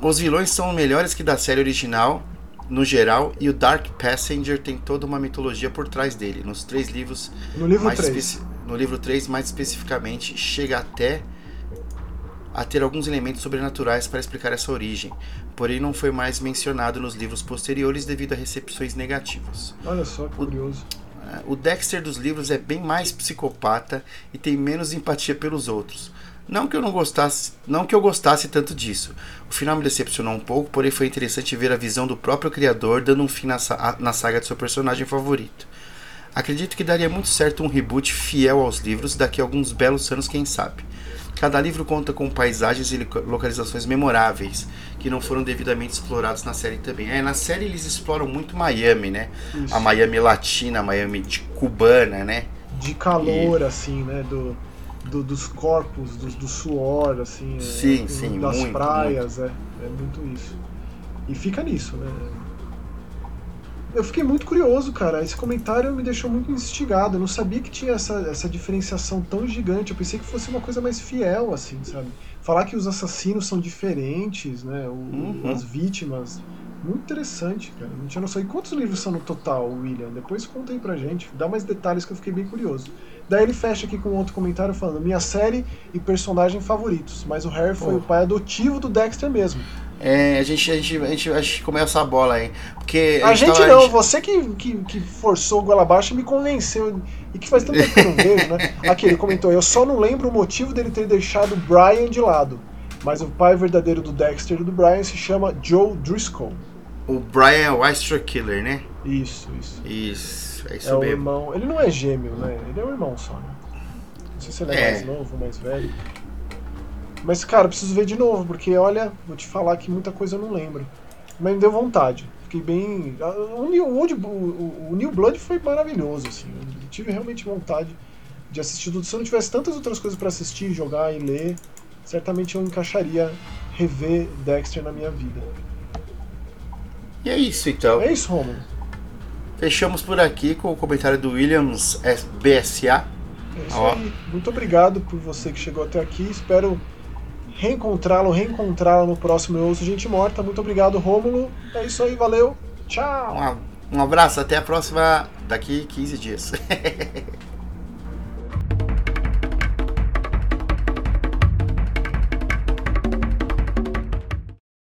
Speaker 2: os vilões são melhores que da série original, no geral, e o Dark Passenger tem toda uma mitologia por trás dele. Nos três livros.
Speaker 1: No livro 3.
Speaker 2: No livro 3, mais especificamente, chega até a ter alguns elementos sobrenaturais para explicar essa origem, porém não foi mais mencionado nos livros posteriores devido a recepções negativas.
Speaker 1: Olha só, que curioso.
Speaker 2: O, o Dexter dos livros é bem mais psicopata e tem menos empatia pelos outros. Não que eu não gostasse, não que eu gostasse tanto disso. O final me decepcionou um pouco, porém foi interessante ver a visão do próprio criador dando um fim na, na saga de seu personagem favorito. Acredito que daria muito certo um reboot fiel aos livros daqui a alguns belos anos, quem sabe. Cada livro conta com paisagens e localizações memoráveis que não foram devidamente explorados na série também. É, na série eles exploram muito Miami, né? Isso. A Miami latina, a Miami de cubana, né?
Speaker 1: De calor, e... assim, né? Do, do, dos corpos, do, do suor, assim.
Speaker 2: É, sim, é, sim,
Speaker 1: Das
Speaker 2: muito,
Speaker 1: praias, muito. É, é muito isso. E fica nisso, né? eu fiquei muito curioso, cara. Esse comentário me deixou muito instigado. Eu não sabia que tinha essa, essa diferenciação tão gigante. Eu pensei que fosse uma coisa mais fiel, assim, sabe? Falar que os assassinos são diferentes, né? O, uhum. As vítimas. Muito interessante, cara. Não tinha noção. E quantos livros são no total, William? Depois conta aí pra gente. Dá mais detalhes que eu fiquei bem curioso. Daí ele fecha aqui com outro comentário falando: Minha série e personagem favoritos. Mas o Harry foi o pai adotivo do Dexter mesmo.
Speaker 2: É, a gente, a gente, a gente, a gente comeu essa bola aí. Porque
Speaker 1: a, a gente, gente não, a gente... você que, que, que forçou o goela abaixo me convenceu. E que faz tanto tempo que eu não vejo, né? Aqui, ele comentou, eu só não lembro o motivo dele ter deixado o Brian de lado. Mas o pai verdadeiro do Dexter e do Brian se chama Joe Driscoll.
Speaker 2: O Brian é o Astro Killer, né?
Speaker 1: Isso, isso.
Speaker 2: Isso, é isso
Speaker 1: é
Speaker 2: mesmo. O
Speaker 1: irmão, ele não é gêmeo, né? Ele é um irmão só, né? Não sei se ele é, é. mais novo, mais velho. Mas, cara, preciso ver de novo, porque olha, vou te falar que muita coisa eu não lembro. Mas me deu vontade. Fiquei bem. O New, o, o, o New Blood foi maravilhoso, assim. Eu tive realmente vontade de assistir tudo. Se eu não tivesse tantas outras coisas para assistir, jogar e ler, certamente eu encaixaria rever Dexter na minha vida.
Speaker 2: E é isso então.
Speaker 1: É isso, Romulo.
Speaker 2: Fechamos por aqui com o comentário do Williams BSA.
Speaker 1: É isso aí. Muito obrigado por você que chegou até aqui. Espero reencontrá-lo, reencontrá-la no próximo Eu Ouço Gente Morta. Muito obrigado, Rômulo. É isso aí, valeu. Tchau.
Speaker 2: Um abraço, até a próxima daqui 15 dias.